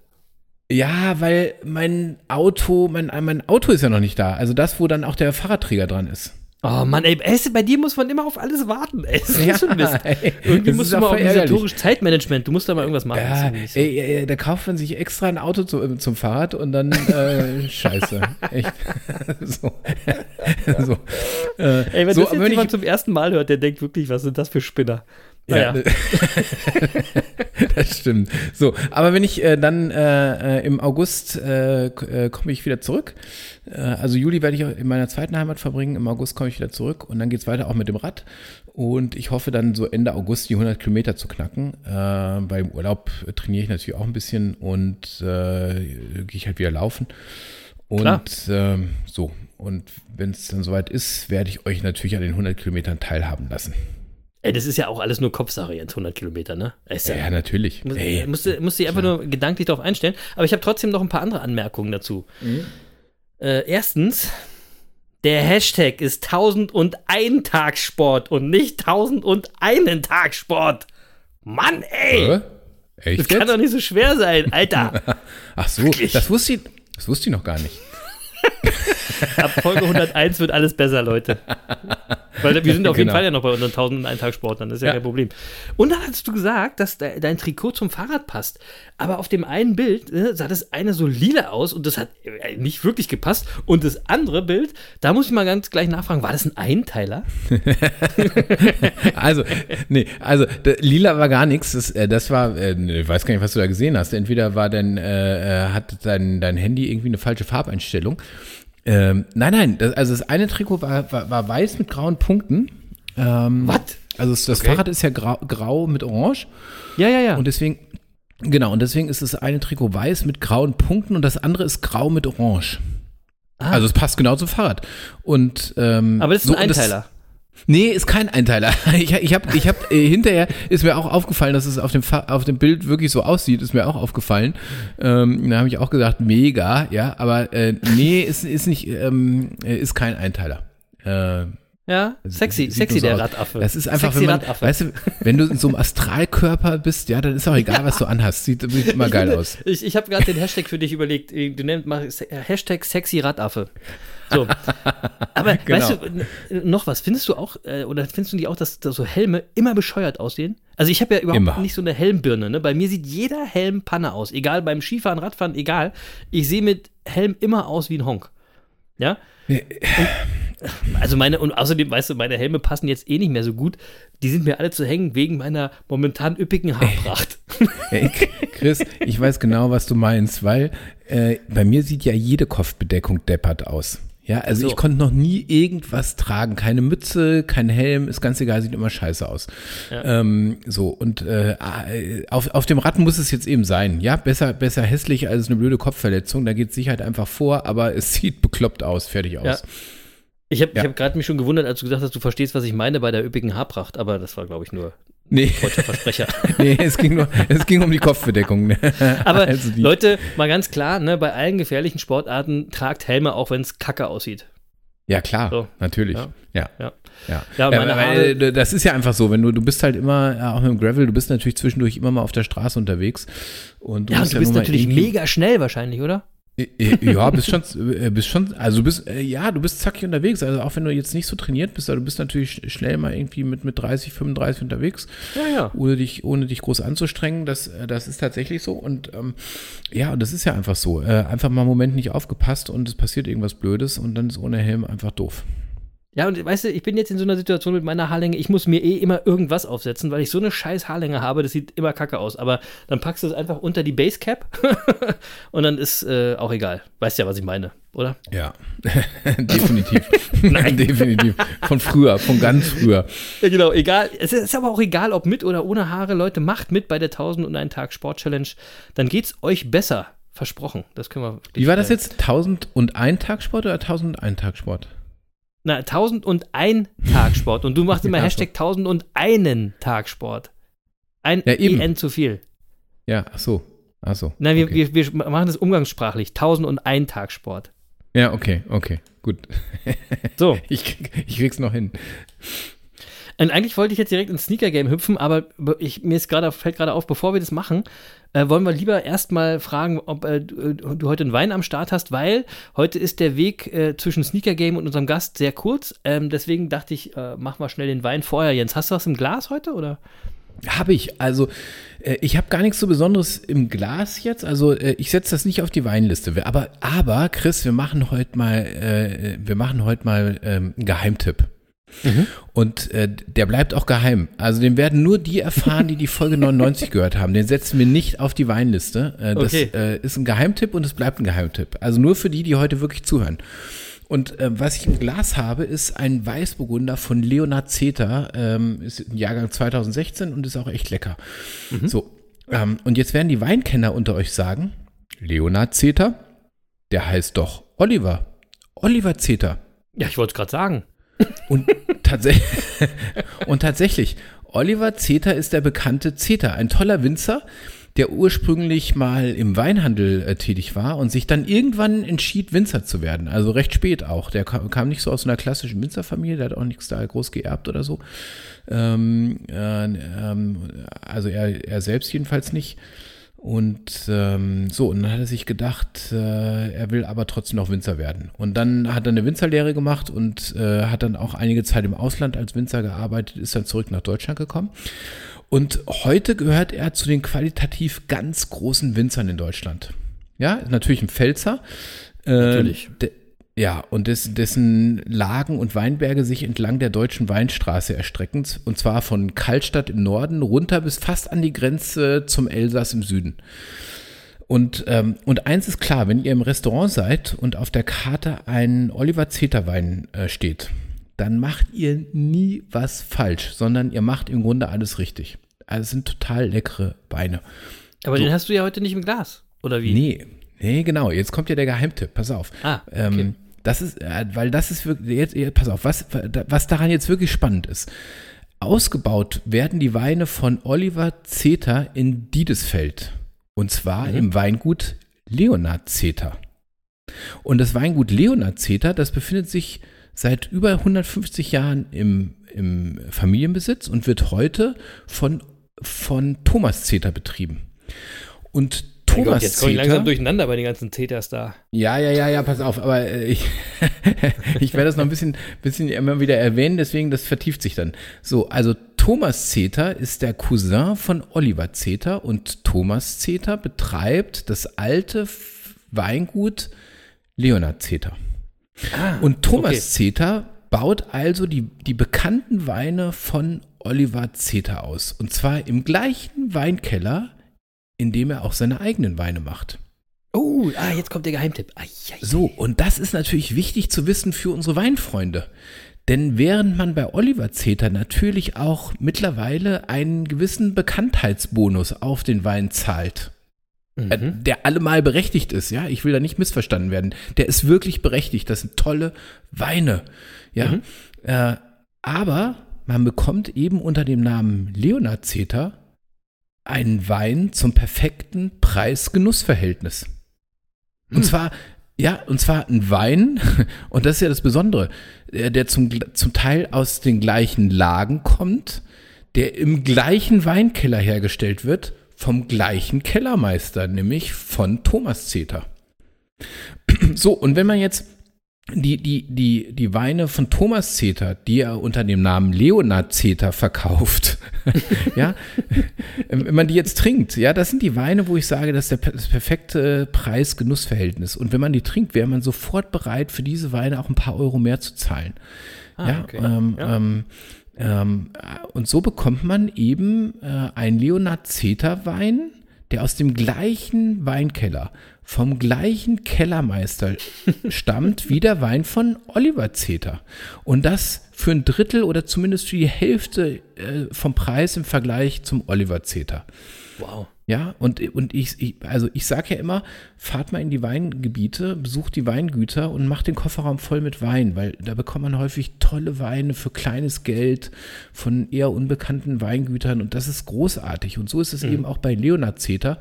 Ja, weil mein Auto, mein, mein Auto ist ja noch nicht da. Also das, wo dann auch der Fahrradträger dran ist. Oh Mann, ey, ey, bei dir muss man immer auf alles warten. (laughs) Ey, das ist schon Mist. (laughs) ey, Irgendwie musst du mal organisatorisch Zeitmanagement, du musst da mal irgendwas machen. Ja, so. ey, ey, da kauft man sich extra ein Auto zu, zum Fahrrad und dann äh, (laughs) scheiße. Echt. so. so. Äh, Ey, wenn so, das jetzt wenn jemand ich, zum ersten Mal hört, der denkt wirklich, was sind das für Spinner? Naja, Ja, (laughs) das stimmt. So, aber wenn ich äh, dann äh, äh, im August äh, äh, komme ich wieder zurück. Äh, also Juli werde ich in meiner zweiten Heimat verbringen. Im August komme ich wieder zurück und dann geht's weiter auch mit dem Rad. Und ich hoffe dann so Ende August die 100 Kilometer zu knacken. Beim Urlaub trainiere ich natürlich auch ein bisschen und gehe ich halt wieder laufen. Klar. Und ähm, so. Und wenn es dann soweit ist, werde ich euch natürlich an den 100 Kilometern teilhaben lassen. Ey, das ist ja auch alles nur Kopfsache jetzt, 100 Kilometer, ne? Ja, ja natürlich. Muss, Ey, musst, du- musst dich einfach nur gedanklich darauf einstellen. Aber ich habe trotzdem noch ein paar andere Anmerkungen dazu. Mhm. Äh, erstens, der Hashtag ist 1001 Tagssport und nicht 1001 Tagssport. Mann, ey! Echt Das kann jetzt? doch nicht so schwer sein, Alter. (laughs) Ach so, das wusste ich, das wusste ich noch gar nicht. Ab Folge 101 wird alles besser, Leute. Weil wir sind auf jeden Genau. Fall ja noch bei unseren 1001 Tag Sportlern, das ist ja, Ja. kein Problem. Und dann hast du gesagt, dass de dein Trikot zum Fahrrad passt. Aber auf dem einen Bild äh, sah das eine so lila aus und das hat äh, nicht wirklich gepasst. Und das andere Bild, da muss ich mal ganz gleich nachfragen, war das ein Einteiler? (laughs) Also, nee, also lila war gar nichts. Das, äh, das war, ich weiß gar nicht, was du da gesehen hast. Entweder war dein, äh, hat dein, dein Handy irgendwie eine falsche Farbeinstellung. Ähm, nein, nein, das, also das eine Trikot war, war, war weiß mit grauen Punkten. Ähm, Was? Also das, das Fahrrad ist ja grau, grau mit orange Ja, ja, ja. und deswegen, genau, und deswegen ist das eine Trikot weiß mit grauen Punkten und das andere ist grau mit orange. Also es passt genau zum Fahrrad. Und, ähm, Ah. Aber das ist so, ein und das- Einteiler. Nee, ist kein Einteiler. (laughs) Ich, ich habe, ich hab, äh, hinterher ist mir auch aufgefallen, dass es auf dem, auf dem Bild wirklich so aussieht, ist mir auch aufgefallen. Ähm, da habe ich auch gesagt, mega, ja, aber äh, nee, ist, ist nicht, ähm, äh, ist kein Einteiler. Äh, Ja, sexy, sieht sexy nur so der aus. Radaffe. Das ist einfach, sexy wenn man, Radaffe. weißt du, wenn du in so einem Astralkörper bist, ja, dann ist auch egal, was du anhast. Sieht, sieht immer geil aus. Ich, ich habe gerade den Hashtag für dich überlegt. Du nennst mal Hashtag sexy Radaffe. So. (laughs) Aber Genau. weißt du, noch was, findest du auch, äh, oder findest du nicht auch, dass, dass so Helme immer bescheuert aussehen? Also ich habe ja überhaupt Immer. nicht so eine Helmbirne. Ne? Bei mir sieht jeder Helm Panne aus. Egal beim Skifahren, Radfahren, egal. Ich sehe mit Helm immer aus wie ein Honk. Ja? Und, also meine, und außerdem, weißt du, meine Helme passen jetzt eh nicht mehr so gut. Die sind mir alle zu hängen wegen meiner momentan üppigen Haarpracht. (laughs) Ey, Chris, ich weiß genau, was du meinst, weil äh, bei mir sieht ja jede Kopfbedeckung deppert aus. Ja, also So. ich konnte noch nie irgendwas tragen. Keine Mütze, kein Helm, ist ganz egal, sieht immer scheiße aus. Ähm, so, und äh, auf, auf dem Rad muss es jetzt eben sein. Ja, besser, besser hässlich als eine blöde Kopfverletzung. Da geht Sicherheit einfach vor, aber es (laughs) sieht bekloppt aus, fertig aus. Ja. Ich habe Ja. ich hab gerade mich schon gewundert, als du gesagt hast, du verstehst, was ich meine bei der üppigen Haarpracht, aber das war, glaube ich, nur Nee, deutscher Versprecher. (laughs) nee es, ging nur, es ging um die Kopfbedeckung. ne? Aber Also die- Leute, mal ganz klar, ne, bei allen gefährlichen Sportarten tragt Helme, auch wenn es kacke aussieht. Ja, klar, So. natürlich. Ja. Ja. Ja. Ja, Ja, meine weil, Haare- äh, das ist ja einfach so, wenn du, du bist halt immer, ja, auch mit dem Gravel, du bist natürlich zwischendurch immer mal auf der Straße unterwegs. Und du Ja, und du bist nun mal natürlich mega schnell wahrscheinlich, oder? Äh, äh, Ja, bist schon, äh, bist schon, also du bist, ja, du bist zackig unterwegs. Also auch wenn du jetzt nicht so trainiert bist, aber du bist natürlich sch- schnell mal irgendwie mit, mit 30, 35 unterwegs, Ja, ja. ohne dich, ohne dich groß anzustrengen. Das, das ist tatsächlich so. Und ähm, ja, und das ist ja einfach so. Äh, einfach mal einen Moment nicht aufgepasst und es passiert irgendwas Blödes und dann ist ohne Helm einfach doof. Ja, und weißt du, ich bin jetzt in so einer Situation mit meiner Haarlänge, ich muss mir eh immer irgendwas aufsetzen, weil ich so eine scheiß Haarlänge habe, das sieht immer kacke aus. Aber dann packst du es einfach unter die Basecap (laughs) und dann ist äh, auch egal. Weißt ja, was ich meine, oder? Ja, (laughs) definitiv. (laughs) Nein, definitiv. Von früher, von ganz früher. Ja, genau, egal. Es ist aber auch egal, ob mit oder ohne Haare. Leute, macht mit bei der 1001 Tag Sport Challenge. Dann geht's euch besser. Versprochen. Das können wir. Wie war das jetzt? 1001 Tagsport oder 1001 Tagsport? Na, 1001 Tag Sport. Und du machst (laughs) immer Hashtag 1001 Tag Sport. Ein Ja, eben. EN zu viel. Ja, ach so. Ach so. Nein, wir, okay. wir, wir machen das umgangssprachlich. 1001 Tag Sport. Ja, okay, okay, gut. (laughs) So. Ich, krieg, ich krieg's noch hin. Und eigentlich wollte ich jetzt direkt ins Sneaker-Game hüpfen, aber be- ich, mir ist gerade, fällt gerade auf, bevor wir das machen, äh, wollen wir lieber erstmal fragen, ob äh, du, heute einen Wein am Start hast, weil heute ist der Weg äh, zwischen Sneaker-Game und unserem Gast sehr kurz. Ähm, deswegen dachte ich, äh, mach mal schnell den Wein vorher. Jens, hast du was im Glas heute, oder? Habe ich. Also, äh, ich habe gar nichts so Besonderes im Glas jetzt. Also, äh, ich setze das nicht auf die Weinliste. Aber, aber Chris, wir machen heute mal, äh, wir machen heute mal ähm, einen Geheimtipp. Und äh, der bleibt auch geheim. Also den werden nur die erfahren, die die Folge (laughs) 99 gehört haben. Den setzen wir nicht auf die Weinliste. Äh, das Okay. äh, ist ein Geheimtipp und es bleibt ein Geheimtipp. Also nur für die, die heute wirklich zuhören. Und äh, was ich im Glas habe, ist ein Weißburgunder von Leonard Zeter. Ähm, ist ein Jahrgang 2016 und ist auch echt lecker. So, ähm, und jetzt werden die Weinkenner unter euch sagen, Leonard Zeter, der heißt doch Oliver. Oliver Zeter. Ja, ich wollte es gerade sagen. Und, tatsächlich (laughs) und tatsächlich, Oliver Zeter ist der bekannte Zeter, ein toller Winzer, der ursprünglich mal im Weinhandel äh, tätig war und sich dann irgendwann entschied, Winzer zu werden. Also recht spät auch. Der kam, kam nicht so aus einer klassischen Winzerfamilie, der hat auch nichts da groß geerbt oder so. Ähm, äh, ähm, also er, er selbst jedenfalls nicht. Und ähm, so, und dann hat er sich gedacht, äh, er will aber trotzdem noch Winzer werden. Und dann hat er eine Winzerlehre gemacht und äh, hat dann auch einige Zeit im Ausland als Winzer gearbeitet, ist dann zurück nach Deutschland gekommen. Und heute gehört er zu den qualitativ ganz großen Winzern in Deutschland. Ja, natürlich ein Pfälzer. Äh, Natürlich. Ja, und des, dessen Lagen und Weinberge sich entlang der deutschen Weinstraße erstrecken. Und zwar von Kaltstadt im Norden runter bis fast an die Grenze zum Elsass im Süden. Und, ähm, und eins ist klar, wenn ihr im Restaurant seid und auf der Karte ein Oliver Zeter Wein äh, steht, dann macht ihr nie was falsch, sondern ihr macht im Grunde alles richtig. Also es sind total leckere Weine. Aber So. den hast du ja heute nicht im Glas. Oder wie? Nee, nee, genau. Jetzt kommt ja der Geheimtipp. Pass auf. Ah, okay. ähm, das ist, äh, weil das ist wirklich, jetzt, pass auf, was, was daran jetzt wirklich spannend ist. Ausgebaut werden die Weine von Oliver Zeter in Diedesfeld. Und zwar Mhm. im Weingut Leonard Zeter. Und das Weingut Leonard Zeter, das befindet sich seit über 150 Jahren im, im Familienbesitz und wird heute von, von Thomas Zeter betrieben. Und Thomas Gott, jetzt komme ich langsam durcheinander bei den ganzen Täters da. ja, ja, ja, ja, pass auf, aber äh, ich, (laughs) ich werde das noch ein bisschen, bisschen immer wieder erwähnen, deswegen das vertieft sich dann. So, also Thomas Zeter ist der Cousin von Oliver Zeter und Thomas Zeter betreibt das alte Weingut Leonard Zeter. und Thomas okay. Zeter baut also die, die bekannten Weine von Oliver Zeter aus. Und zwar im gleichen Weinkeller, in dem er auch seine eigenen Weine macht. Oh, ah, jetzt kommt der Geheimtipp. Ai, ai. So, und das ist natürlich wichtig zu wissen für unsere Weinfreunde. Denn während man bei Oliver Zeter natürlich auch mittlerweile einen gewissen Bekanntheitsbonus auf den Wein zahlt, äh, Mhm. der allemal berechtigt ist, ja, ich will da nicht missverstanden werden, der ist wirklich berechtigt, das sind tolle Weine, ja, Mhm. äh, aber man bekommt eben unter dem Namen Leonard Zeter einen Wein zum perfekten Preis-Genuss-Verhältnis. Und zwar, ja, und zwar ein Wein, (laughs) und das ist ja das Besondere, der der zum, zum Teil aus den gleichen Lagen kommt, der im gleichen Weinkeller hergestellt wird, vom gleichen Kellermeister, nämlich von Thomas Zeter. (clears throat) So, und wenn man jetzt die, die, die, die Weine von Thomas Zeter, die er unter dem Namen Leonard Zeter verkauft, (laughs) ja, ähm, wenn man die jetzt trinkt, ja, das sind die Weine, wo ich sage, das ist der, das perfekte Preis-Genuss-Verhältnis. Und wenn man die trinkt, wäre man sofort bereit, für diese Weine auch ein paar Euro mehr zu zahlen. Ah, ja, okay. ähm, Ja. Ähm, ähm, und so bekommt man eben äh, einen Leonard Zeter Wein, der aus dem gleichen Weinkeller, vom gleichen Kellermeister stammt wie der Wein von Oliver Zeter. Und das für ein Drittel oder zumindest für die Hälfte äh, vom Preis im Vergleich zum Oliver Zeter. Wow. Ja, und, und ich, ich also ich sage ja immer, fahrt mal in die Weingebiete, besucht die Weingüter und macht den Kofferraum voll mit Wein, weil da bekommt man häufig tolle Weine für kleines Geld von eher unbekannten Weingütern und das ist großartig. Und so ist es eben auch bei Leonard Zeter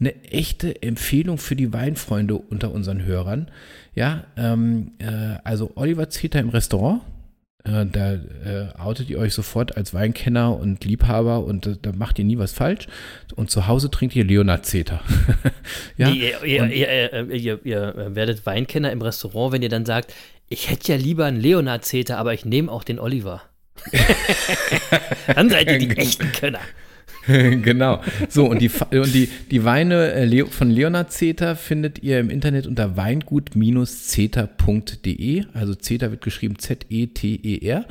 eine echte Empfehlung für die Weinfreunde unter unseren Hörern. Ja, ähm, äh, also Oliver Zeter im Restaurant, äh, da äh, outet ihr euch sofort als Weinkenner und Liebhaber und äh, da macht ihr nie was falsch. Und zu Hause trinkt ihr Leonard Zeter. (laughs) ja? Nee, ihr, ihr, ihr, ihr, ihr, ihr werdet Weinkenner im Restaurant, wenn ihr dann sagt, ich hätte ja lieber einen Leonard Zeter, aber ich nehme auch den Oliver. (laughs) dann seid ihr die (laughs) echten Könner. (laughs) genau. So, und die, und die, die Weine äh, von Leonard Zeter findet ihr im Internet unter weingut-zeter.de. Also Zeter wird geschrieben Z-E-T-E-R.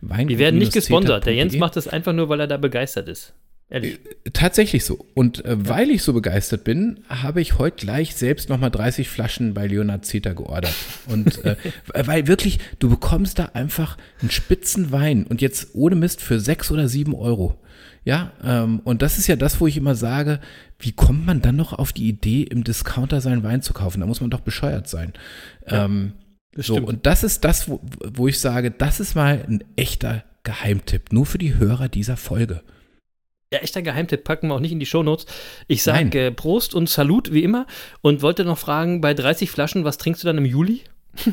Wir werden nicht gesponsert. Der Jens macht das einfach nur, weil er da begeistert ist. Ehrlich. Tatsächlich so. Und äh, weil ich so begeistert bin, habe ich heute gleich selbst nochmal 30 Flaschen bei Leonard Zeter geordert. Und äh, (laughs) weil wirklich, du bekommst da einfach einen spitzen Wein und jetzt ohne Mist für sechs oder sieben Euro. Ja, ähm, und das ist ja das, wo ich immer sage, wie kommt man dann noch auf die Idee, im Discounter seinen Wein zu kaufen? Da muss man doch bescheuert sein. ähm, Das so, und das ist das, wo, wo ich sage, das ist mal ein echter Geheimtipp, nur für die Hörer dieser Folge. Ja, echter Geheimtipp packen wir auch nicht in die Shownotes. Ich sage äh, Prost und Salut wie immer und wollte noch fragen, bei 30 Flaschen, was trinkst du dann im Juli? (laughs)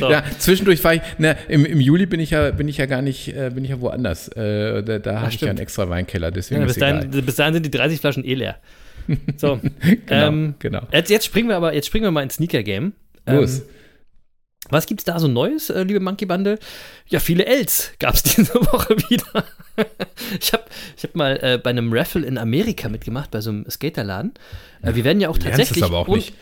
So. Ja, zwischendurch war ich, na, im, im Juli bin ich ja, bin ich ja gar nicht, äh, bin ich ja woanders. Äh, da da habe ich ja einen extra Weinkeller, deswegen Ja, bis, dahin, bis dahin sind die 30 Flaschen eh leer. (laughs) So, Genau, ähm, genau. Jetzt, jetzt springen wir aber, jetzt springen wir mal ins Sneaker-Game. Los. Ähm, was gibt's da so Neues, äh, liebe Monkey Bande? Ja, viele Ls gab's (laughs) diese Woche wieder. ich habe ich hab mal äh, bei einem Raffle in Amerika mitgemacht, bei so einem Skaterladen. Äh, wir werden ja auch tatsächlich. es aber auch nicht.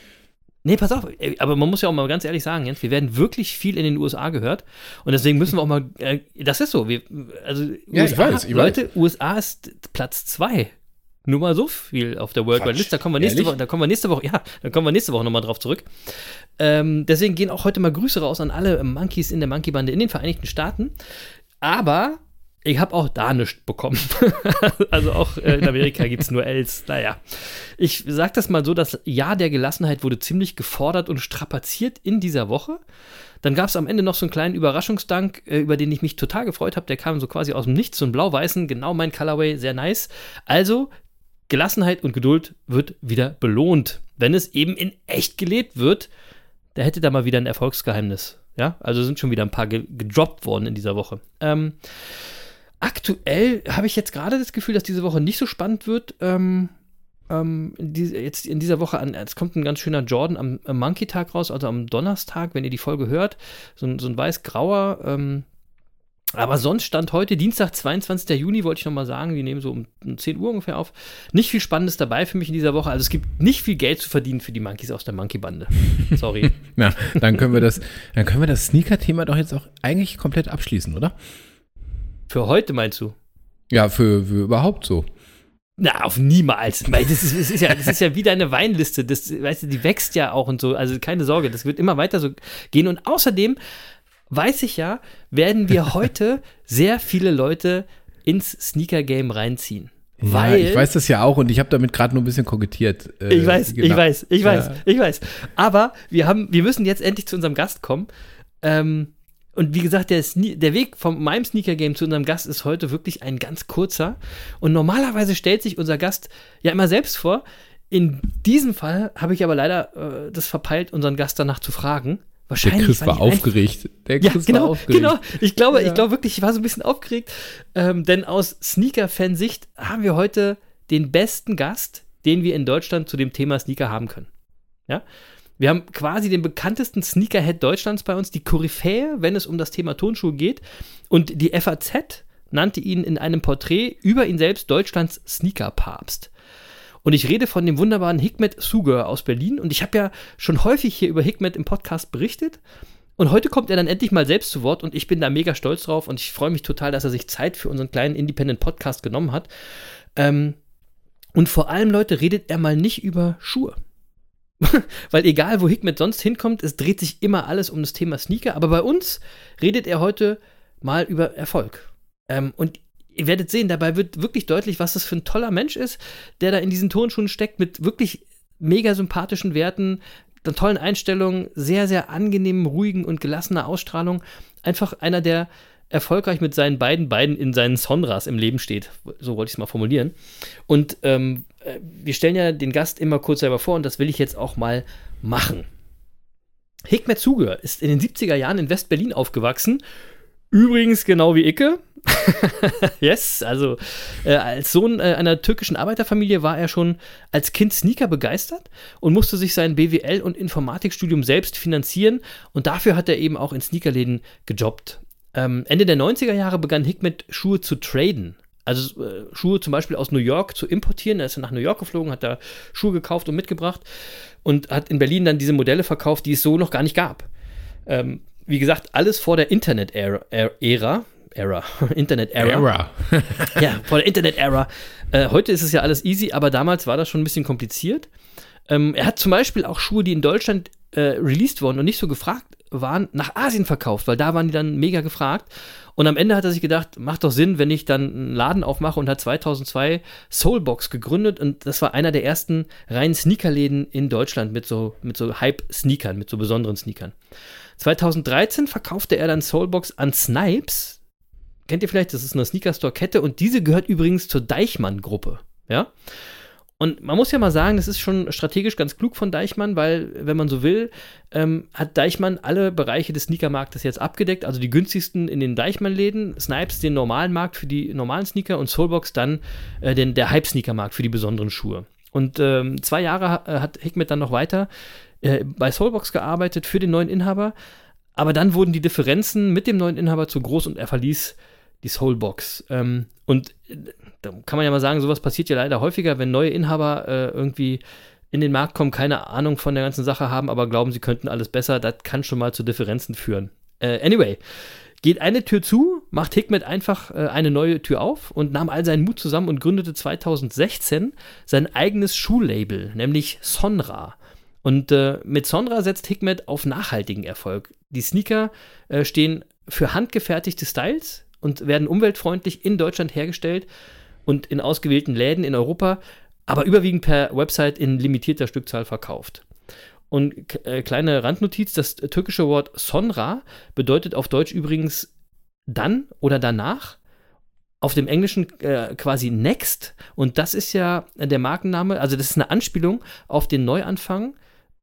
Nee, pass auf, aber man muss ja auch mal ganz ehrlich sagen, Jens, wir werden wirklich viel in den USA gehört und deswegen müssen wir auch mal, äh, das ist so, wir, also Ja, ich USA, weiß, ich Leute, USA ist Platz zwei. Nur mal so viel auf der Worldwide. List, da kommen wir nächste Ehrlich? Woche, da kommen wir nächste Woche, ja, da kommen wir nächste Woche nochmal drauf zurück. Ähm, deswegen gehen auch heute mal Grüße raus an alle Monkeys in der Monkey-Bande in den Vereinigten Staaten. Aber ich habe auch da nichts bekommen. (laughs) also auch äh, in Amerika gibt es nur Ls. Naja, ich sage das mal so, das Jahr der Gelassenheit wurde ziemlich gefordert und strapaziert in dieser Woche. Dann gab es am Ende noch so einen kleinen Überraschungsdank, äh, über den ich mich total gefreut habe. Der kam so quasi aus dem Nichts, so ein blau-weißen, genau mein Colorway, sehr nice. Also, Gelassenheit und Geduld wird wieder belohnt, wenn es eben in echt gelebt wird. Da hätte da mal wieder ein Erfolgsgeheimnis. Ja, also sind schon wieder ein paar ge gedroppt worden in dieser Woche. Ähm, aktuell habe ich jetzt gerade das Gefühl, dass diese Woche nicht so spannend wird. Ähm, ähm, die, jetzt in dieser Woche an, es kommt ein ganz schöner Jordan am, am Monkey-Tag raus, also am Donnerstag, wenn ihr die Folge hört. So, so ein weiß-grauer. Ähm, aber sonst stand heute, Dienstag, 22. Juni, wollte ich nochmal sagen, wir nehmen so um, um 10 Uhr ungefähr auf. Nicht viel Spannendes dabei für mich in dieser Woche. Also es gibt nicht viel Geld zu verdienen für die Monkeys aus der Monkey-Bande. Sorry. (laughs) Na, dann können wir das, dann können wir das Sneaker-Thema doch jetzt auch eigentlich komplett abschließen, oder? für heute meinst du? Ja, für, für überhaupt so. Na, auf niemals. Weil Das ist, das, ist ja, das ist ja wie deine Weinliste. Das, weißt du, die wächst ja auch und so. Also keine Sorge, das wird immer weiter so gehen. Und außerdem weiß ich ja, werden wir (laughs) heute sehr viele Leute ins Sneaker-Game reinziehen. Weil, ja, ich weiß das ja auch und ich habe damit gerade nur ein bisschen kokettiert. Äh, Ich weiß, ich genau. weiß, ich weiß, Ja. ich weiß. Aber wir haben, wir müssen jetzt endlich zu unserem Gast kommen. Ähm, und wie gesagt, der, Sne der Weg von meinem Sneaker-Game zu unserem Gast ist heute wirklich ein ganz kurzer. Und normalerweise stellt sich unser Gast ja immer selbst vor. In diesem Fall habe ich aber leider äh, das verpeilt, unseren Gast danach zu fragen. Der Wahrscheinlich. Chris weil war einfach- aufgeregt. Der ja, Chris genau, war aufgeregt. genau. Ich glaube, Ja. ich glaube wirklich, ich war so ein bisschen aufgeregt, ähm, denn aus Sneaker-Fansicht haben wir heute den besten Gast, den wir in Deutschland zu dem Thema Sneaker haben können. Ja? Wir haben quasi den bekanntesten Sneakerhead Deutschlands bei uns, die Koryphäe, wenn es um das Thema Turnschuhe geht. Und die FAZ nannte ihn in einem Porträt über ihn selbst Deutschlands Sneaker-Papst. Und ich rede von dem wunderbaren Hikmet Suger aus Berlin. Und ich habe ja schon häufig hier über Hikmet im Podcast berichtet. Und heute kommt er dann endlich mal selbst zu Wort und ich bin da mega stolz drauf und ich freue mich total, dass er sich Zeit für unseren kleinen Independent Podcast genommen hat. Ähm, und vor allem, Leute, redet er mal nicht über Schuhe. (laughs) Weil egal, wo Hikmet sonst hinkommt, es dreht sich immer alles um das Thema Sneaker. Aber bei uns redet er heute mal über Erfolg. Ähm, und ihr werdet sehen, dabei wird wirklich deutlich, was das für ein toller Mensch ist, der da in diesen Turnschuhen steckt mit wirklich mega sympathischen Werten, einer tollen Einstellung, sehr, sehr angenehmen, ruhigen und gelassener Ausstrahlung. Einfach einer, der erfolgreich mit seinen beiden Beinen in seinen Sonras im Leben steht. So wollte ich es mal formulieren. Und ähm, äh, wir stellen ja den Gast immer kurz selber vor und das will ich jetzt auch mal machen. Hikmet Zuger ist in den 70er Jahren in West-Berlin aufgewachsen. Übrigens genau wie Icke. (laughs) yes, also äh, als Sohn äh, einer türkischen Arbeiterfamilie war er schon als Kind Sneaker begeistert und musste sich sein BWL- und Informatikstudium selbst finanzieren und dafür hat er eben auch in Sneakerläden gejobbt. Ähm, Ende der 90er Jahre begann Hikmet Schuhe zu traden. Also äh, Schuhe zum Beispiel aus New York zu importieren. Er ist dann nach New York geflogen, hat da Schuhe gekauft und mitgebracht und hat in Berlin dann diese Modelle verkauft, die es so noch gar nicht gab. Ähm, wie gesagt, alles vor der Internet-Ära. Ära, (laughs) Era, Internet-Era. (laughs) Era. Ja, vor der Internet-Ära. Äh, heute ist es ja alles easy, aber damals war das schon ein bisschen kompliziert. Ähm, er hat zum Beispiel auch Schuhe, die in Deutschland äh, released wurden und nicht so gefragt waren, nach Asien verkauft, weil da waren die dann mega gefragt. Und am Ende hat er sich gedacht, macht doch Sinn, wenn ich dann einen Laden aufmache und hat 2002 Soulbox gegründet und das war einer der ersten reinen Sneakerläden in Deutschland mit so, mit so Hype-Sneakern, mit so besonderen Sneakern. 2013 verkaufte er dann Soulbox an Snipes. Kennt ihr vielleicht? Das ist eine Sneaker-Store-Kette und diese gehört übrigens zur Deichmann-Gruppe. Ja. Und man muss ja mal sagen, das ist schon strategisch ganz klug von Deichmann, weil, wenn man so will, ähm, hat Deichmann alle Bereiche des Sneakermarktes jetzt abgedeckt. Also die günstigsten in den Deichmann-Läden, Snipes den normalen Markt für die normalen Sneaker und Soulbox dann äh, den, der Hype-Sneaker-Markt für die besonderen Schuhe. Und ähm, zwei Jahre äh, hat Hikmet dann noch weiter äh, bei Soulbox gearbeitet für den neuen Inhaber. Aber dann wurden die Differenzen mit dem neuen Inhaber zu groß und er verließ die Soulbox. Ähm, und äh, da kann man ja mal sagen, sowas passiert ja leider häufiger, wenn neue Inhaber äh, irgendwie in den Markt kommen, keine Ahnung von der ganzen Sache haben, aber glauben, sie könnten alles besser. Das kann schon mal zu Differenzen führen. Äh, anyway, geht eine Tür zu, macht Hikmet einfach äh, eine neue Tür auf und nahm all seinen Mut zusammen und gründete 2016 sein eigenes Schuhlabel, nämlich Sonra. Und äh, mit Sonra setzt Hikmet auf nachhaltigen Erfolg. Die Sneaker äh, stehen für handgefertigte Styles und werden umweltfreundlich in Deutschland hergestellt und in ausgewählten Läden in Europa, aber überwiegend per Website in limitierter Stückzahl verkauft. Und äh, kleine Randnotiz: Das türkische Wort Sonra bedeutet auf Deutsch übrigens dann oder danach. Auf dem Englischen äh, quasi Next. Und das ist ja der Markenname, also das ist eine Anspielung auf den Neuanfang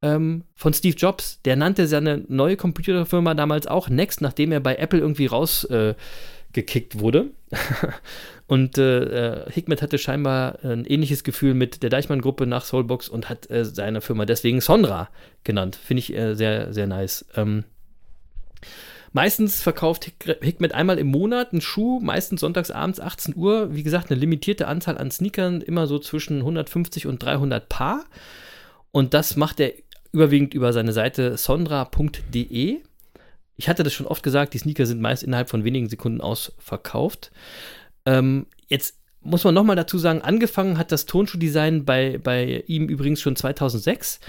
ähm, von Steve Jobs. Der nannte seine neue Computerfirma damals auch Next, nachdem er bei Apple irgendwie rausgekickt äh, wurde. (laughs) und äh, äh, Hikmet hatte scheinbar ein ähnliches Gefühl mit der Deichmann-Gruppe nach Soulbox und hat äh, seine Firma deswegen Sonra genannt. Finde ich äh, sehr, sehr nice. Ähm, Meistens verkauft Hikmet einmal im Monat einen Schuh, meistens sonntags abends 18 Uhr. Wie gesagt, eine limitierte Anzahl an Sneakern, immer so zwischen 150 und 300 Paar. Und das macht er überwiegend über seine Seite sondra.de. Ich hatte das schon oft gesagt, die Sneaker sind meist innerhalb von wenigen Sekunden ausverkauft. Ähm, jetzt muss man nochmal dazu sagen, angefangen hat das Tonschuhdesign bei, bei ihm übrigens schon 2006.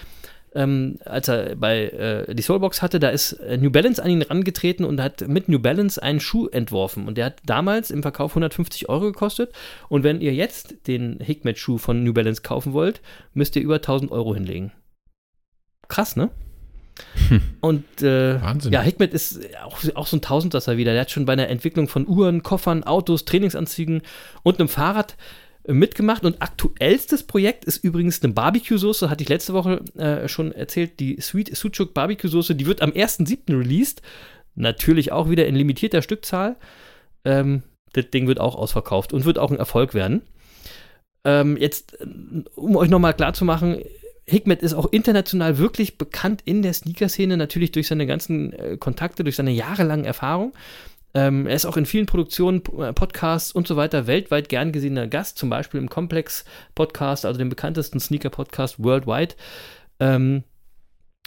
Ähm, als er bei äh, die Soulbox hatte, da ist äh, New Balance an ihn rangetreten und hat mit New Balance einen Schuh entworfen. Und der hat damals im Verkauf 150 Euro gekostet. Und wenn ihr jetzt den Hikmet-Schuh von New Balance kaufen wollt, müsst ihr über 1000 Euro hinlegen. Krass, ne? Hm. Und äh, Wahnsinn. ja, Hikmet ist auch, auch so ein Tausendsasser wieder. Der hat schon bei der Entwicklung von Uhren, Koffern, Autos, Trainingsanzügen und einem Fahrrad äh, mitgemacht. Und aktuellstes Projekt ist übrigens eine Barbecue-Soße, hatte ich letzte Woche äh, schon erzählt, die Sweet Sucuk Barbecue-Soße. Die wird am 1.7. released. Natürlich auch wieder in limitierter Stückzahl. Ähm, das Ding wird auch ausverkauft und wird auch ein Erfolg werden. Ähm, jetzt, äh, um euch nochmal klarzumachen, Hikmet ist auch international wirklich bekannt in der Sneaker-Szene, natürlich durch seine ganzen äh, Kontakte, durch seine jahrelangen Erfahrung. Ähm, er ist auch in vielen Produktionen, äh, Podcasts und so weiter weltweit gern gesehener Gast, zum Beispiel im Complex-Podcast, also dem bekanntesten Sneaker-Podcast worldwide. Ähm,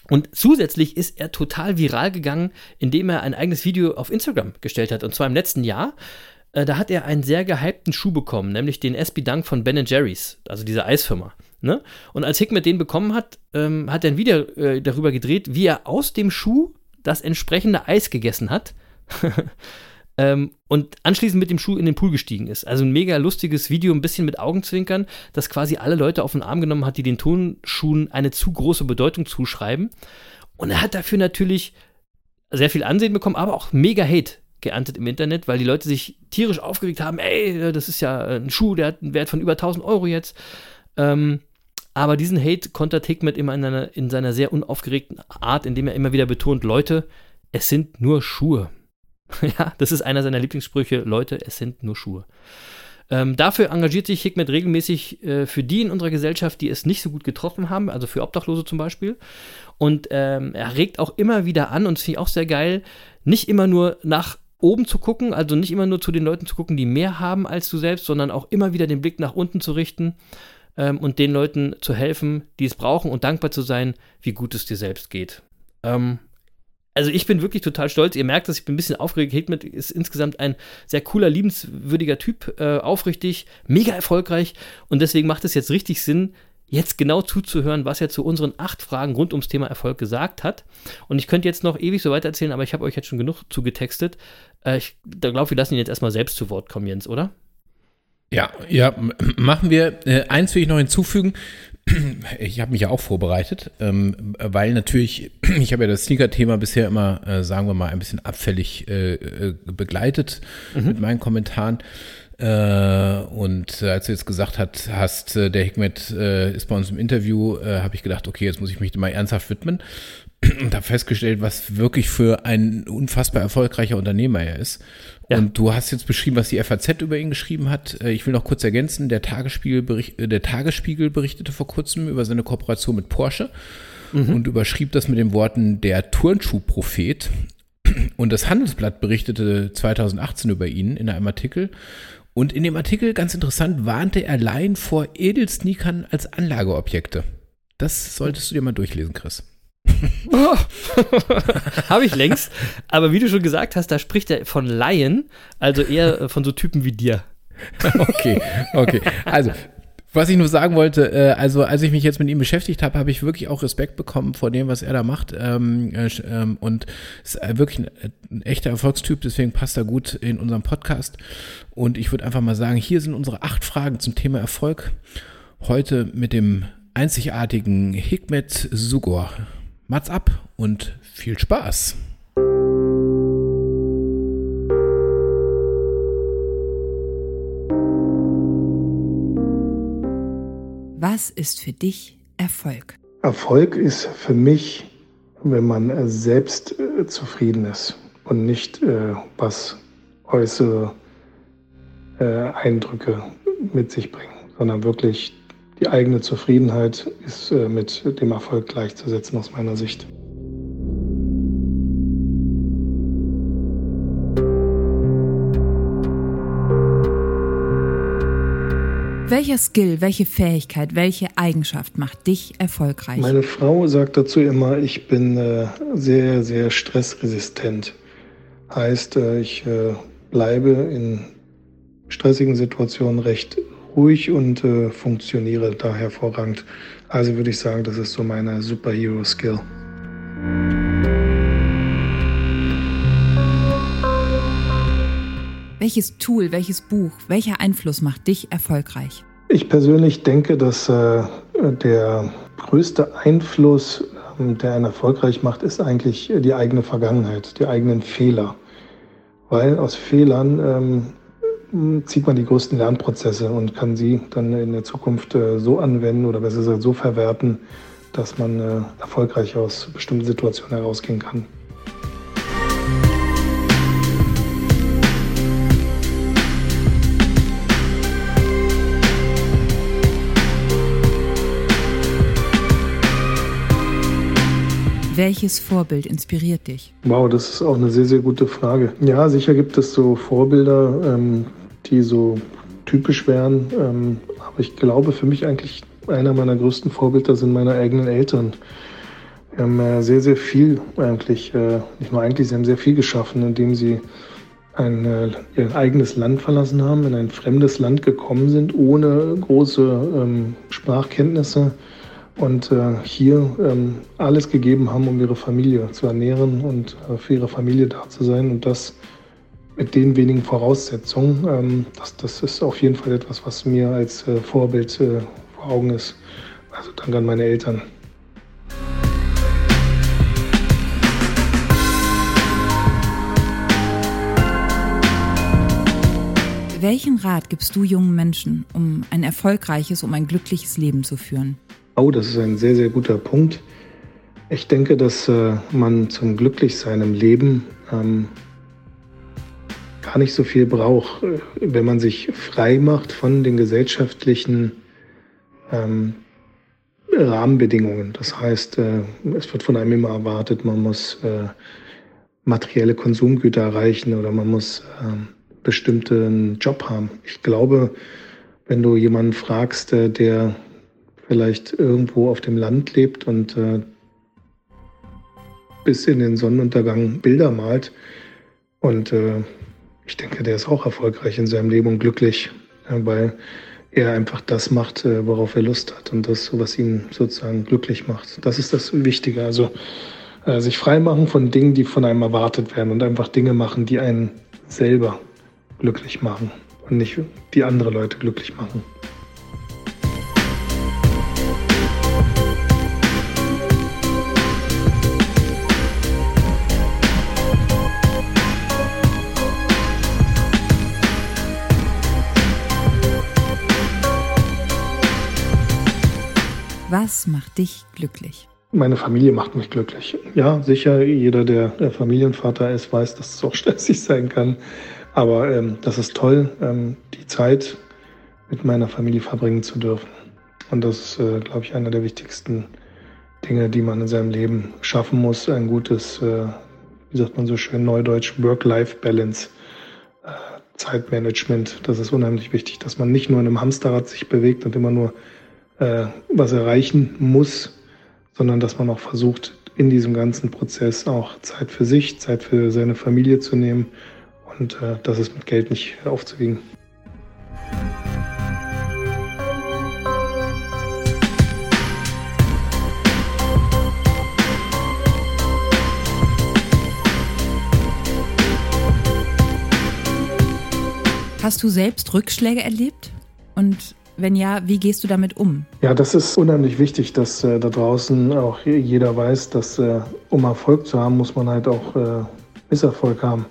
und zusätzlich ist er total viral gegangen, indem er ein eigenes Video auf Instagram gestellt hat, und zwar im letzten Jahr. Äh, da hat er einen sehr gehypten Schuh bekommen, nämlich den SB Dunk von Ben Jerry's, also dieser Eisfirma. Ne? Und als Hickmet den bekommen hat, ähm, hat er ein Video äh, darüber gedreht, wie er aus dem Schuh das entsprechende Eis gegessen hat. (laughs) ähm, und anschließend mit dem Schuh in den Pool gestiegen ist. Also ein mega lustiges Video, ein bisschen mit Augenzwinkern, das quasi alle Leute auf den Arm genommen hat, die den Tonschuhen eine zu große Bedeutung zuschreiben. Und er hat dafür natürlich sehr viel Ansehen bekommen, aber auch mega Hate geerntet im Internet, weil die Leute sich tierisch aufgeregt haben, ey, das ist ja ein Schuh, der hat einen Wert von über 1000 Euro jetzt. Ähm, aber diesen Hate kontert Hikmet immer in, einer, in seiner sehr unaufgeregten Art, indem er immer wieder betont, Leute, es sind nur Schuhe. (laughs) ja, das ist einer seiner Lieblingssprüche, Leute, es sind nur Schuhe. Ähm, dafür engagiert sich Hikmet regelmäßig äh, für die in unserer Gesellschaft, die es nicht so gut getroffen haben, also für Obdachlose zum Beispiel. Und ähm, er regt auch immer wieder an, und das finde ich auch sehr geil, nicht immer nur nach oben zu gucken, also nicht immer nur zu den Leuten zu gucken, die mehr haben als du selbst, sondern auch immer wieder den Blick nach unten zu richten ähm, und den Leuten zu helfen, die es brauchen und dankbar zu sein, wie gut es dir selbst geht. Ähm, also ich bin wirklich total stolz. Ihr merkt, dass ich bin ein bisschen aufgeregt. Hitman ist insgesamt ein sehr cooler, liebenswürdiger Typ, äh, aufrichtig, mega erfolgreich und deswegen macht es jetzt richtig Sinn, jetzt genau zuzuhören, was er zu unseren acht Fragen rund ums Thema Erfolg gesagt hat. Und ich könnte jetzt noch ewig so weiter erzählen, aber ich habe euch jetzt schon genug zugetextet. Äh, ich glaube, wir lassen ihn jetzt erstmal selbst zu Wort kommen, Jens, oder? Ja, ja, (clears throat) machen wir. Äh, eins will ich noch hinzufügen. (clears throat) Ich habe mich ja auch vorbereitet, ähm, weil natürlich, (clears throat) ich habe ja das Sneaker-Thema bisher immer, äh, sagen wir mal, ein bisschen abfällig äh, begleitet mhm. mit meinen Kommentaren. Äh, und als du jetzt gesagt hat, hast, äh, der Hikmet ist bei uns im Interview, habe ich gedacht, okay, jetzt muss ich mich mal ernsthaft widmen und habe festgestellt, was wirklich für ein unfassbar erfolgreicher Unternehmer er ist. Ja. Und du hast jetzt beschrieben, was die FAZ über ihn geschrieben hat. Äh, Ich will noch kurz ergänzen, der Tagesspiegel, bericht, äh, der Tagesspiegel berichtete vor kurzem über seine Kooperation mit Porsche und überschrieb das mit den Worten der Turnschuhprophet. Und das Handelsblatt berichtete 2018 über ihn in einem Artikel. Und in dem Artikel, ganz interessant, warnte er Laien vor Edelsneakern als Anlageobjekte. Das solltest du dir mal durchlesen, Chris. (laughs) Habe ich längst. Aber wie du schon gesagt hast, da spricht er von Laien, also eher äh, von so Typen wie dir. Okay, okay. Also, was ich nur sagen wollte, äh, also als ich mich jetzt mit ihm beschäftigt habe, habe ich wirklich auch Respekt bekommen vor dem, was er da macht. Ähm, äh, ähm, und ist wirklich ein, ein echter Erfolgstyp, deswegen passt er gut in unserem Podcast. Und ich würde einfach mal sagen, hier sind unsere acht Fragen zum Thema Erfolg. Heute mit dem einzigartigen Hikmet Sugor. Mats ab und viel Spaß. Was ist für dich Erfolg? Erfolg ist für mich, wenn man selbst äh, zufrieden ist und nicht äh, was äußere äh, Eindrücke mit sich bringen, sondern wirklich die eigene Zufriedenheit ist äh, mit dem Erfolg gleichzusetzen aus meiner Sicht. Welcher Skill, welche Fähigkeit, welche Eigenschaft macht dich erfolgreich? Meine Frau sagt dazu immer, ich bin äh, sehr, sehr stressresistent. Heißt, äh, ich äh, bleibe in stressigen Situationen recht ruhig und äh, funktioniere da hervorragend. Also würde ich sagen, das ist so meine Superhero-Skill. Welches Tool, welches Buch, welcher Einfluss macht dich erfolgreich? Ich persönlich denke, dass äh, der größte Einfluss, ähm, der einen erfolgreich macht, ist eigentlich die eigene Vergangenheit, die eigenen Fehler. Weil aus Fehlern ähm, zieht man die größten Lernprozesse und kann sie dann in der Zukunft äh, so anwenden oder besser gesagt so verwerten, dass man äh, erfolgreich aus bestimmten Situationen herausgehen kann. Welches Vorbild inspiriert dich? Wow, das ist auch eine sehr, sehr gute Frage. Ja, sicher gibt es so Vorbilder, ähm, die so typisch wären. Ähm, aber ich glaube, für mich eigentlich einer meiner größten Vorbilder sind meine eigenen Eltern. Die haben äh, sehr, sehr viel eigentlich, äh, nicht nur eigentlich, sie haben sehr viel geschaffen, indem sie ein, äh, ihr eigenes Land verlassen haben, in ein fremdes Land gekommen sind, ohne große ähm, Sprachkenntnisse und hier ähm, alles gegeben haben, um ihre Familie zu ernähren und für ihre Familie da zu sein und das mit den wenigen Voraussetzungen. Ähm, das, das ist auf jeden Fall etwas, was mir als äh, Vorbild äh, vor Augen ist. Also danke an meine Eltern. Welchen Rat gibst du jungen Menschen, um ein erfolgreiches, um ein glückliches Leben zu führen? Oh, das ist ein sehr, sehr guter Punkt. Ich denke, dass äh, man zum Glücklichsein im Leben ähm, gar nicht so viel braucht, äh, wenn man sich frei macht von den gesellschaftlichen ähm, Rahmenbedingungen. Das heißt, äh, es wird von einem immer erwartet, man muss äh, materielle Konsumgüter erreichen oder man muss ähm, bestimmten Job haben. Ich glaube, wenn du jemanden fragst, äh, der vielleicht irgendwo auf dem Land lebt und äh, bis in den Sonnenuntergang Bilder malt. Und äh, ich denke, der ist auch erfolgreich in seinem Leben und glücklich, weil er einfach das macht, äh, worauf er Lust hat und das, was ihn sozusagen glücklich macht. Das ist das Wichtige. Also äh, sich freimachen von Dingen, die von einem erwartet werden und einfach Dinge machen, die einen selber glücklich machen und nicht die andere Leute glücklich machen. Was macht dich glücklich? Meine Familie macht mich glücklich. Ja, sicher, jeder, der Familienvater ist, weiß, dass es auch (laughs) stressig sein kann. Aber ähm, das ist toll, ähm, die Zeit mit meiner Familie verbringen zu dürfen. Und das ist, äh, glaube ich, einer der wichtigsten Dinge, die man in seinem Leben schaffen muss. Ein gutes, äh, wie sagt man so schön neudeutsch, Work-Life-Balance, äh, Zeitmanagement. Das ist unheimlich wichtig, dass man nicht nur in einem Hamsterrad sich bewegt und immer nur äh, was erreichen muss, sondern dass man auch versucht, in diesem ganzen Prozess auch Zeit für sich, Zeit für seine Familie zu nehmen. Und äh, das ist mit Geld nicht aufzuwiegen. Hast du selbst Rückschläge erlebt? Und wenn ja, wie gehst du damit um? Ja, das ist unheimlich wichtig, dass äh, da draußen auch jeder weiß, dass äh, um Erfolg zu haben, muss man halt auch äh, Misserfolg haben.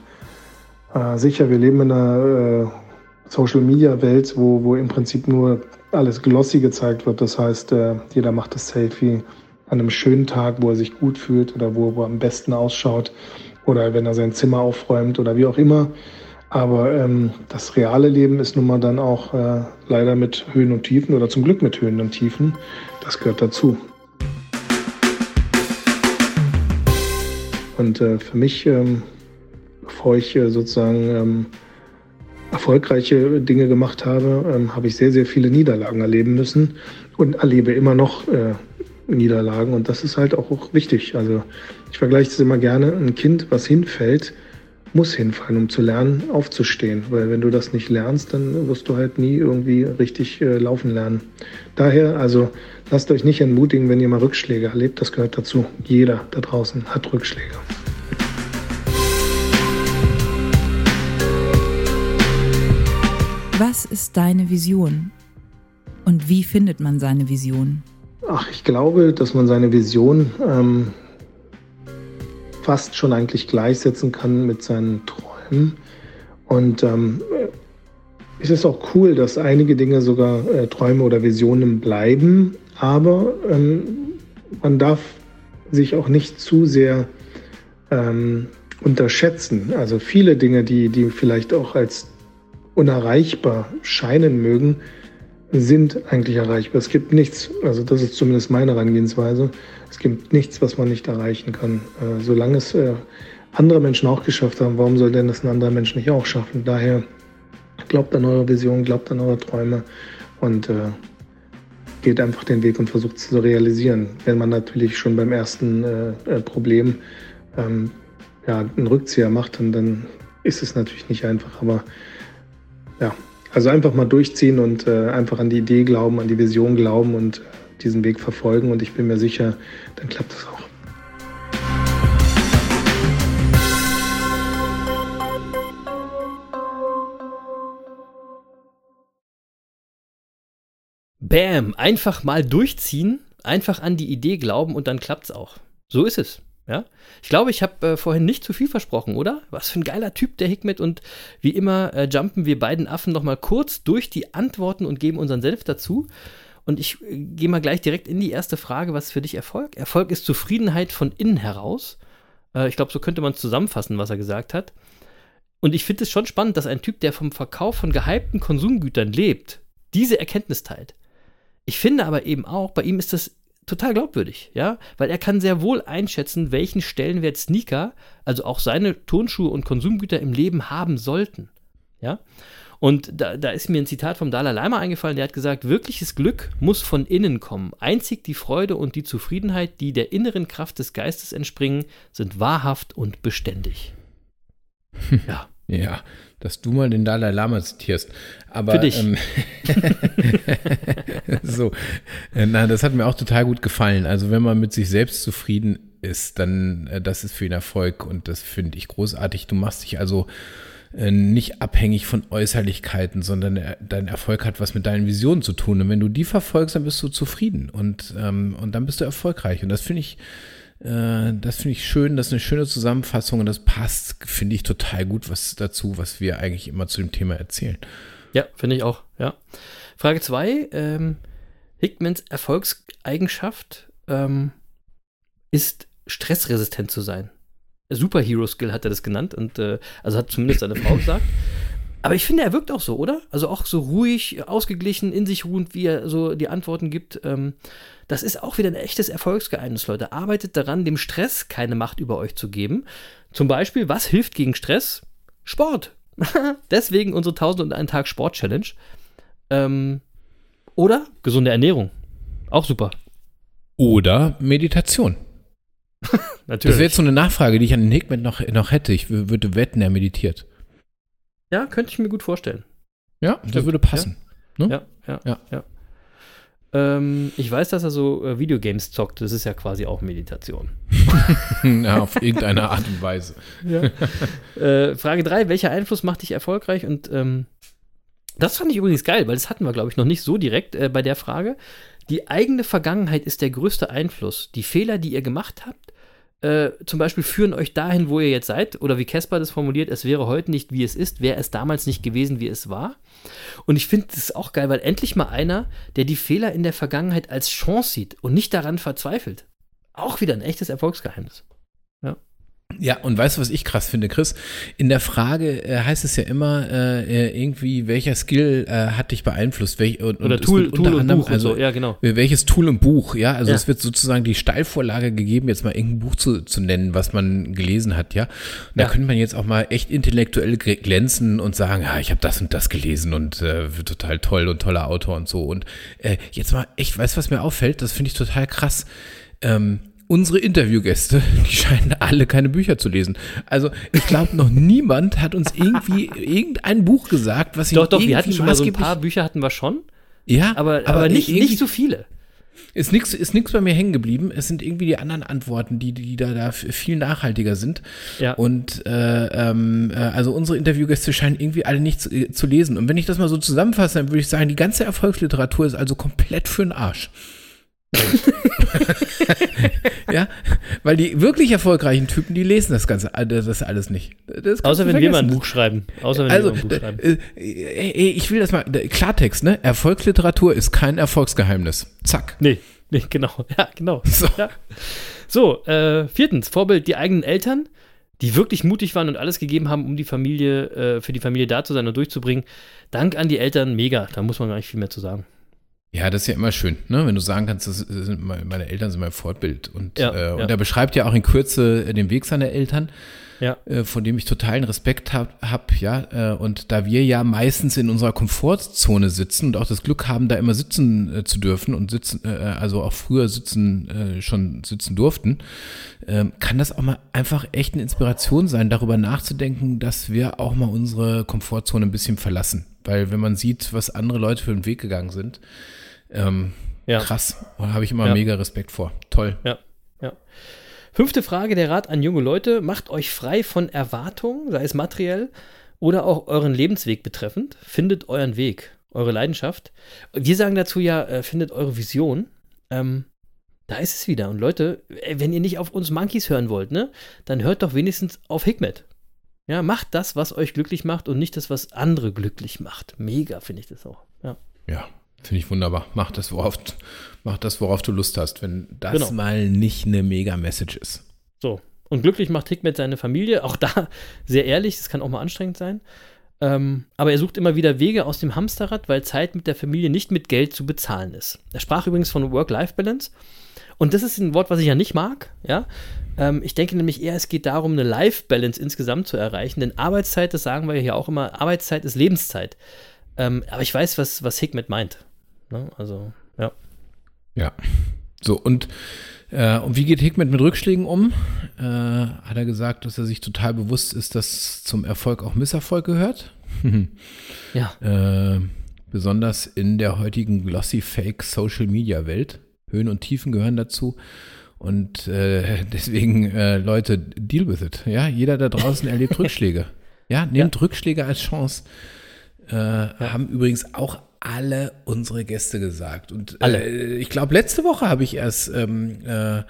Äh, sicher, wir leben in einer äh, Social-Media-Welt, wo, wo im Prinzip nur alles glossy gezeigt wird. Das heißt, äh, jeder macht das Selfie an einem schönen Tag, wo er sich gut fühlt oder wo, wo er am besten ausschaut oder wenn er sein Zimmer aufräumt oder wie auch immer. Aber ähm, das reale Leben ist nun mal dann auch äh, leider mit Höhen und Tiefen oder zum Glück mit Höhen und Tiefen. Das gehört dazu. Und äh, für mich, ähm, bevor ich äh, sozusagen ähm, erfolgreiche Dinge gemacht habe, ähm, habe ich sehr, sehr viele Niederlagen erleben müssen und erlebe immer noch äh, Niederlagen. Und das ist halt auch, auch wichtig. Also ich vergleiche es immer gerne. Ein Kind, was hinfällt, muss hinfallen, um zu lernen, aufzustehen. Weil wenn du das nicht lernst, dann wirst du halt nie irgendwie richtig äh, laufen lernen. Daher, also lasst euch nicht entmutigen, wenn ihr mal Rückschläge erlebt. Das gehört dazu. Jeder da draußen hat Rückschläge. Was ist deine Vision? Und wie findet man seine Vision? Ach, ich glaube, dass man seine Vision ähm, fast schon eigentlich gleichsetzen kann mit seinen Träumen. Und ähm, es ist auch cool, dass einige Dinge sogar äh, Träume oder Visionen bleiben, aber ähm, man darf sich auch nicht zu sehr ähm, unterschätzen. Also viele Dinge, die, die vielleicht auch als unerreichbar scheinen mögen, sind eigentlich erreichbar. Es gibt nichts, also das ist zumindest meine Herangehensweise, es gibt nichts, was man nicht erreichen kann. Äh, solange es äh, andere Menschen auch geschafft haben, warum soll denn das ein anderer Mensch nicht auch schaffen? Daher glaubt an eure Vision, glaubt an eure Träume und äh, geht einfach den Weg und versucht es zu realisieren. Wenn man natürlich schon beim ersten äh, äh, Problem ähm, ja, einen Rückzieher macht, dann, dann ist es natürlich nicht einfach, aber ja, also einfach mal durchziehen und äh, einfach an die Idee glauben, an die Vision glauben und diesen Weg verfolgen und ich bin mir sicher, dann klappt das auch. Bam, einfach mal durchziehen, einfach an die Idee glauben und dann klappt's auch. So ist es. Ja, ich glaube, ich habe äh, vorhin nicht zu viel versprochen, oder? Was für ein geiler Typ der Hikmet und wie immer äh, jumpen wir beiden Affen noch mal kurz durch die Antworten und geben unseren Senf dazu. Und ich äh, gehe mal gleich direkt in die erste Frage, was ist für dich Erfolg? Erfolg ist Zufriedenheit von innen heraus. Äh, ich glaube, so könnte man zusammenfassen, was er gesagt hat. Und ich finde es schon spannend, dass ein Typ, der vom Verkauf von gehypten Konsumgütern lebt, diese Erkenntnis teilt. Ich finde aber eben auch, bei ihm ist das total glaubwürdig, ja, weil er kann sehr wohl einschätzen, welchen Stellenwert Sneaker, also auch seine Turnschuhe und Konsumgüter im Leben haben sollten, ja. Und da, da ist mir ein Zitat vom Dalai Lama eingefallen, der hat gesagt, wirkliches Glück muss von innen kommen. Einzig die Freude und die Zufriedenheit, die der inneren Kraft des Geistes entspringen, sind wahrhaft und beständig. (laughs) Ja. Ja, dass du mal den Dalai Lama zitierst. Aber, Für dich. Ähm, (laughs) so, äh, na, das hat mir auch total gut gefallen. Also wenn man mit sich selbst zufrieden ist, dann äh, das ist für ihn Erfolg und das finde ich großartig. Du machst dich also äh, nicht abhängig von Äußerlichkeiten, sondern dein Erfolg hat was mit deinen Visionen zu tun. Und wenn du die verfolgst, dann bist du zufrieden und, ähm, und dann bist du erfolgreich. Und das finde ich, äh, das finde ich schön, das ist eine schöne Zusammenfassung und das passt, finde ich, total gut was dazu, was wir eigentlich immer zu dem Thema erzählen. Ja, finde ich auch, ja. Frage 2, ähm, Hickmans Erfolgseigenschaft ähm, ist, stressresistent zu sein. Superhero-Skill hat er das genannt und äh, also hat zumindest seine Frau gesagt. Aber ich finde, er wirkt auch so, oder? Also auch so ruhig, ausgeglichen, in sich ruhend, wie er so die Antworten gibt. Ähm, das ist auch wieder ein echtes Erfolgsgeheimnis, Leute. Arbeitet daran, dem Stress keine Macht über euch zu geben. Zum Beispiel, was hilft gegen Stress? Sport. (laughs) Deswegen unsere 1001 Tag Sport Challenge. Ähm, oder gesunde Ernährung. Auch super. Oder Meditation. (laughs) Natürlich. Das wäre jetzt so eine Nachfrage, die ich an den Hickman noch, noch hätte. Ich würde wetten, er meditiert. Ja, könnte ich mir gut vorstellen. Ja, das Stimmt. würde passen. Ne? Ja, ja, Ja. ja. Ähm, ich weiß, dass er so äh, Videogames zockt. Das ist ja quasi auch Meditation. (laughs) ja, auf irgendeine (laughs) Art und Weise. Äh, Frage 3, welcher Einfluss macht dich erfolgreich? Und ähm, das fand ich übrigens geil, weil das hatten wir, glaube ich, noch nicht so direkt äh, bei der Frage. Die eigene Vergangenheit ist der größte Einfluss. Die Fehler, die ihr gemacht habt, äh, zum Beispiel führen euch dahin, wo ihr jetzt seid. Oder wie Caspar das formuliert, es wäre heute nicht, wie es ist, wäre es damals nicht gewesen, wie es war. Und ich finde das auch geil, weil endlich mal einer, der die Fehler in der Vergangenheit als Chance sieht und nicht daran verzweifelt. Auch wieder ein echtes Erfolgsgeheimnis. Ja, und weißt du, was ich krass finde, Chris? In der Frage äh, heißt es ja immer äh, äh, irgendwie, welcher Skill äh, hat dich beeinflusst? Welch, und, Oder und Tool, Tool und Buch und also so. Ja, genau. welches Tool und Buch, ja, also Ja. es wird sozusagen die Steilvorlage gegeben, jetzt mal irgendein Buch zu, zu nennen, was man gelesen hat, ja. Und da Ja. könnte man jetzt auch mal echt intellektuell gl- glänzen und sagen, ja, ich habe das und das gelesen und äh, total toll und toller Autor und so. Und äh, jetzt mal echt, weißt du, was mir auffällt? Das finde ich total krass. Ähm, Unsere Interviewgäste, die scheinen alle keine Bücher zu lesen. Also ich glaube, noch niemand hat uns irgendwie irgendein Buch gesagt, was ihn Doch, doch, wir hatten schon mal so ein paar Bücher hatten wir schon, ja, aber, aber, nicht, irgendwie- nicht so viele. ist nichts ist nix bei mir hängen geblieben. Es sind irgendwie die anderen Antworten, die, die da, da viel nachhaltiger sind. Ja. Und äh, ähm, äh, also unsere Interviewgäste scheinen irgendwie alle nicht zu, äh, zu lesen. Und wenn ich das mal so zusammenfasse, dann würde ich sagen, die ganze Erfolgsliteratur ist also komplett für den Arsch. Ja, weil die wirklich erfolgreichen Typen, die lesen das Ganze, äh, das alles nicht. Das Außer wenn wir mal ein. Buch schreiben. Außer wenn Also, wir mal ein Buch schreiben. äh, äh, äh, ich will das mal, Klartext, ne? Erfolgsliteratur ist kein Erfolgsgeheimnis. Zack. Nee, nee, genau. (laughs) Ja, genau. So. Ja. So, äh, viertens, Vorbild die eigenen Eltern, die wirklich mutig waren und alles gegeben haben, um die Familie, äh, für die Familie da zu sein und durchzubringen. Dank an die Eltern, mega. Da muss man gar nicht viel mehr zu sagen. Ja, das ist ja immer schön, ne? wenn du sagen kannst, das sind meine Eltern sind mein Fortbild. Und, Ja, äh, und ja. er beschreibt ja auch in Kürze äh, den Weg seiner Eltern, Ja. äh, von dem ich totalen Respekt habe. Hab, ja, äh, und da wir ja meistens in unserer Komfortzone sitzen und auch das Glück haben, da immer sitzen äh, zu dürfen und sitzen, äh, also auch früher sitzen, äh, schon sitzen durften, ähm, kann das auch mal einfach echt eine Inspiration sein, darüber nachzudenken, dass wir auch mal unsere Komfortzone ein bisschen verlassen. Weil wenn man sieht, was andere Leute für den Weg gegangen sind, ähm, Ja. krass, da habe ich immer Ja. mega Respekt vor. Toll. Ja, ja. Fünfte Frage, der Rat an junge Leute. Macht euch frei von Erwartungen, sei es materiell oder auch euren Lebensweg betreffend. Findet euren Weg, eure Leidenschaft. Wir sagen dazu ja, äh, findet eure Vision. Ähm, da ist es wieder. Und Leute, äh, wenn ihr nicht auf uns Monkeys hören wollt, ne, dann hört doch wenigstens auf Hikmet. Ja, macht das, was euch glücklich macht und nicht das, was andere glücklich macht. Mega finde ich das auch. Ja. Ja, finde ich wunderbar. Mach das, worauf, mach das, worauf du Lust hast, wenn das Genau. mal nicht eine Mega-Message ist. So. Und glücklich macht Hikmet seine Familie. Auch da (laughs) sehr ehrlich, das kann auch mal anstrengend sein. Ähm, aber er sucht immer wieder Wege aus dem Hamsterrad, weil Zeit mit der Familie nicht mit Geld zu bezahlen ist. Er sprach übrigens von Work-Life-Balance. Und das ist ein Wort, was ich ja nicht mag. Ja? Ähm, ich denke nämlich eher, es geht darum, eine Life-Balance insgesamt zu erreichen. Denn Arbeitszeit, das sagen wir ja auch immer, Arbeitszeit ist Lebenszeit. Ähm, aber ich weiß, was, was Hikmet meint. Ne? Also, ja. Ja. So, und, äh, und wie geht Hickmet mit Rückschlägen um? Äh, hat er gesagt, dass er sich total bewusst ist, dass zum Erfolg auch Misserfolg gehört? (laughs) Ja. Äh, besonders in der heutigen glossy Fake Social Media Welt. Höhen und Tiefen gehören dazu. Und äh, (laughs) deswegen, äh, Leute, deal with it. Ja, jeder da draußen erlebt (laughs) Rückschläge. Ja, nehmt Rückschläge als Chance. Äh, Haben übrigens auch alle unsere Gäste gesagt. Und Alle. Äh, ich glaube, letzte Woche habe ich erst ähm, äh,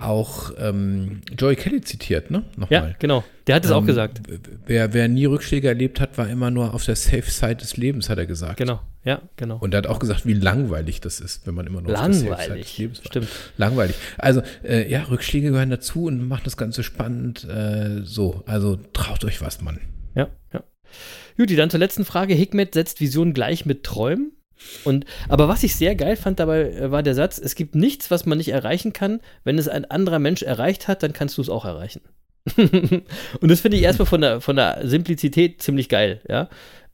auch ähm, Joey Kelly zitiert, ne? Ja, Nochmal. genau. Der hat es auch Ähm, gesagt. Wer, wer nie Rückschläge erlebt hat, war immer nur auf der Safe Side des Lebens, hat er gesagt. Genau. Ja, genau. Und er hat auch gesagt, wie langweilig das ist, wenn man immer nur langweilig. Lebens Stimmt. Langweilig. Also, äh, ja, Rückschläge gehören dazu und macht das Ganze spannend. Äh, so, also traut euch was, Mann. Ja, ja. Juti, dann zur letzten Frage. Hikmet setzt Visionen gleich mit Träumen. Und, aber was ich sehr geil fand dabei, äh, war der Satz, es gibt nichts, was man nicht erreichen kann. Wenn es ein anderer Mensch erreicht hat, dann kannst du es auch erreichen. (laughs) und das finde ich erstmal von der, von der Simplizität ziemlich geil, ja.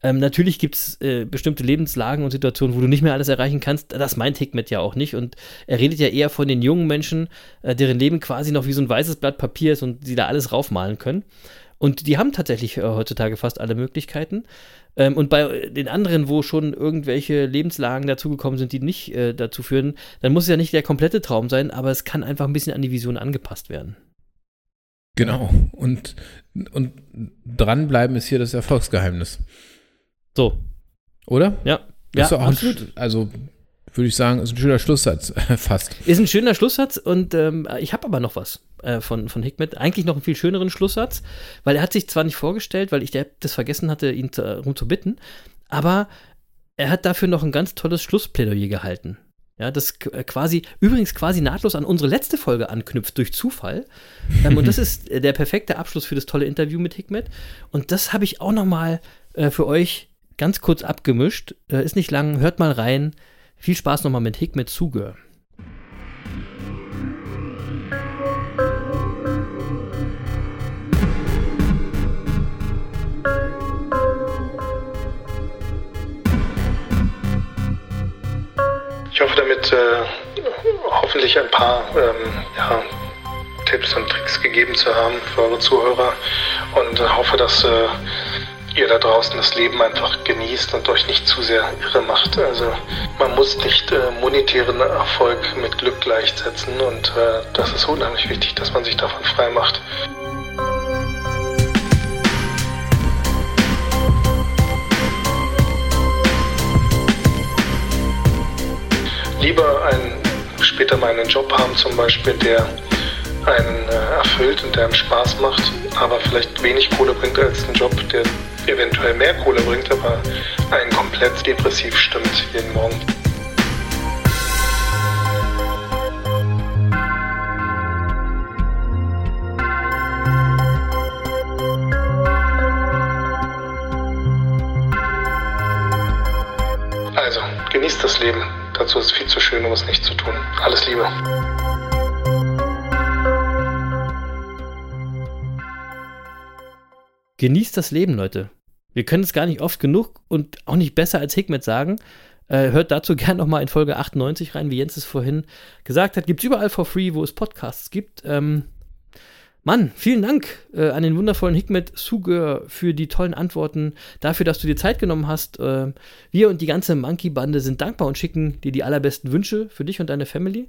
Ähm, natürlich gibt es äh, bestimmte Lebenslagen und Situationen, wo du nicht mehr alles erreichen kannst. Das meint Hikmet ja auch nicht. Und er redet ja eher von den jungen Menschen, äh, deren Leben quasi noch wie so ein weißes Blatt Papier ist und sie da alles raufmalen können. Und die haben tatsächlich äh, heutzutage fast alle Möglichkeiten. Ähm, und bei den anderen, wo schon irgendwelche Lebenslagen dazugekommen sind, die nicht äh, dazu führen, dann muss es ja nicht der komplette Traum sein, aber es kann einfach ein bisschen an die Vision angepasst werden. Genau. Und, und dranbleiben ist hier das Erfolgsgeheimnis. So. Oder? Ja. Ja, auch absolut. also würde ich sagen, ist ein schöner Schlusssatz, (laughs) fast. Ist ein schöner Schlusssatz und ähm, ich habe aber noch was äh, von, von Hikmet. Eigentlich noch einen viel schöneren Schlusssatz, weil er hat sich zwar nicht vorgestellt, weil ich das vergessen hatte, ihn darum zu bitten, aber er hat dafür noch ein ganz tolles Schlussplädoyer gehalten. Ja, das äh, quasi, übrigens quasi nahtlos an unsere letzte Folge anknüpft durch Zufall. ähm, und das (laughs) ist der perfekte Abschluss für das tolle Interview mit Hikmet. Und das habe ich auch noch mal äh, für euch ganz kurz abgemischt. Äh, ist nicht lang, hört mal rein. Viel Spaß nochmal mit Hikmet Zuge. Ich hoffe damit äh, hoffentlich ein paar ähm, ja, Tipps und Tricks gegeben zu haben für eure Zuhörer und hoffe, dass äh, ihr da draußen das Leben einfach genießt und euch nicht zu sehr irre macht. Also man muss nicht äh, monetären Erfolg mit Glück gleichsetzen und äh, das ist unheimlich wichtig, dass man sich davon frei macht. Lieber einen, später mal einen Job haben zum Beispiel, der einen äh, erfüllt und der einem Spaß macht, aber vielleicht wenig Kohle bringt als ein Job, der eventuell mehr Kohle bringt, aber einen komplett depressiv stimmt jeden Morgen. Also, genießt das Leben. Dazu ist es viel zu schön, um es nicht zu tun. Alles Liebe. Genießt das Leben, Leute. Wir können es gar nicht oft genug und auch nicht besser als Hikmet sagen. Äh, hört dazu (laughs) gerne nochmal in Folge 98 rein, wie Jens es vorhin gesagt hat. Gibt es überall for free, wo es Podcasts gibt. Ähm, Mann, vielen Dank äh, an den wundervollen Hikmet Suger für die tollen Antworten, dafür, dass du dir Zeit genommen hast. Äh, wir und die ganze Monkey-Bande sind dankbar und schicken dir die allerbesten Wünsche für dich und deine Family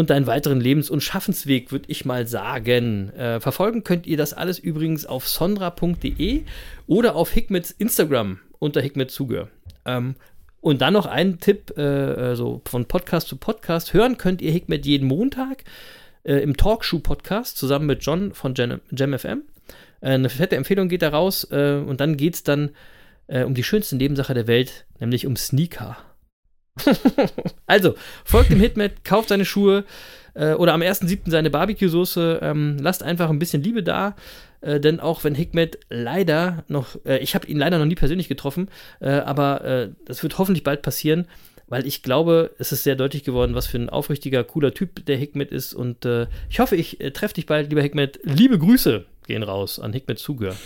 und deinen weiteren Lebens- und Schaffensweg, würde ich mal sagen. Äh, verfolgen könnt ihr das alles übrigens auf sondra.de oder auf Hikmets Instagram unter Hikmet Zuge. Ähm, und dann noch ein Tipp, äh, so von Podcast zu Podcast. Hören könnt ihr Hikmet jeden Montag äh, im Talkshow-Podcast zusammen mit John von JamFM. Äh, eine fette Empfehlung geht da raus äh, und dann geht es dann äh, um die schönste Nebensache der Welt, nämlich um Sneaker. Also, folgt dem Hitmet, kauft seine Schuhe äh, oder am 1.7. seine Barbecue-Soße. Ähm, lasst einfach ein bisschen Liebe da. Äh, denn auch wenn Hikmet leider noch, äh, ich habe ihn leider noch nie persönlich getroffen, äh, aber äh, das wird hoffentlich bald passieren, weil ich glaube, es ist sehr deutlich geworden, was für ein aufrichtiger, cooler Typ der Hikmet ist. Und äh, ich hoffe, ich treffe dich bald, lieber Hikmet. Liebe Grüße gehen raus an Hikmet Zuger.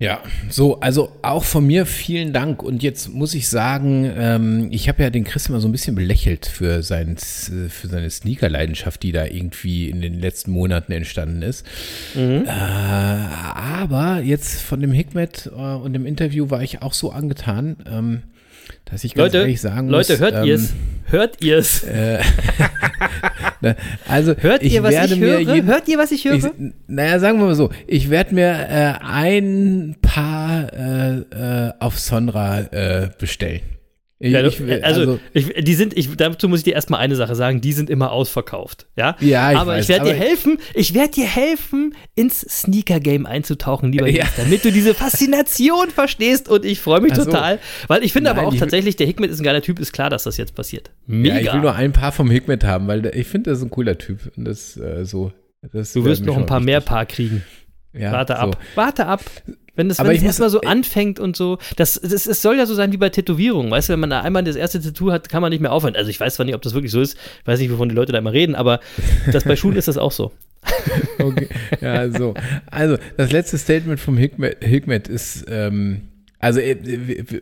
Ja, so, also auch von mir vielen Dank. Und jetzt muss ich sagen, ähm, ich habe ja den Chris immer so ein bisschen belächelt für, sein, für seine Sneaker-Leidenschaft, die da irgendwie in den letzten Monaten entstanden ist. Mhm. Äh, aber jetzt von dem Hikmet äh, und dem Interview war ich auch so angetan. Ähm, dass ich ganz Leute, ehrlich sagen Leute, muss. hört ähm, ihr es? Hört ihr es? (laughs) Äh, (laughs) also hört ihr, was ich höre? Jeden, hört ihr, was ich höre? Ich, naja, sagen wir mal so, ich werde mir äh, ein paar äh, äh, auf Sonra äh, bestellen. Ja, ich, also, also ich, die sind, ich, dazu muss ich dir erstmal eine Sache sagen, die sind immer ausverkauft. Ja, ja ich aber weiß, ich werde dir helfen, ich werde dir helfen, ins Sneaker-Game einzutauchen, lieber Ja. Jens, damit du diese Faszination (laughs) verstehst und ich freue mich Ach so. total, weil ich finde aber auch ich- tatsächlich, der Hikmet ist ein geiler Typ, ist klar, dass das jetzt passiert. Mega. Ja, ich will nur ein paar vom Hikmet haben, weil ich finde, das ist ein cooler Typ. Und das äh, so. Das du wirst noch ein paar mehr. Paar kriegen. Ja, Warte so. ab. Warte ab. Wenn Aber wenn erstmal so äh, anfängt und so, das, das, es soll ja so sein wie bei Tätowierungen, weißt du, wenn man da einmal das erste Tattoo hat, kann man nicht mehr aufhören. Also ich weiß zwar nicht, ob das wirklich so ist, ich weiß nicht, wovon die Leute da immer reden, aber das bei Schuhen ist das auch so. (laughs) Okay. Ja, so. Also, das letzte Statement vom Hikmet, Hikmet ist, ähm, also äh,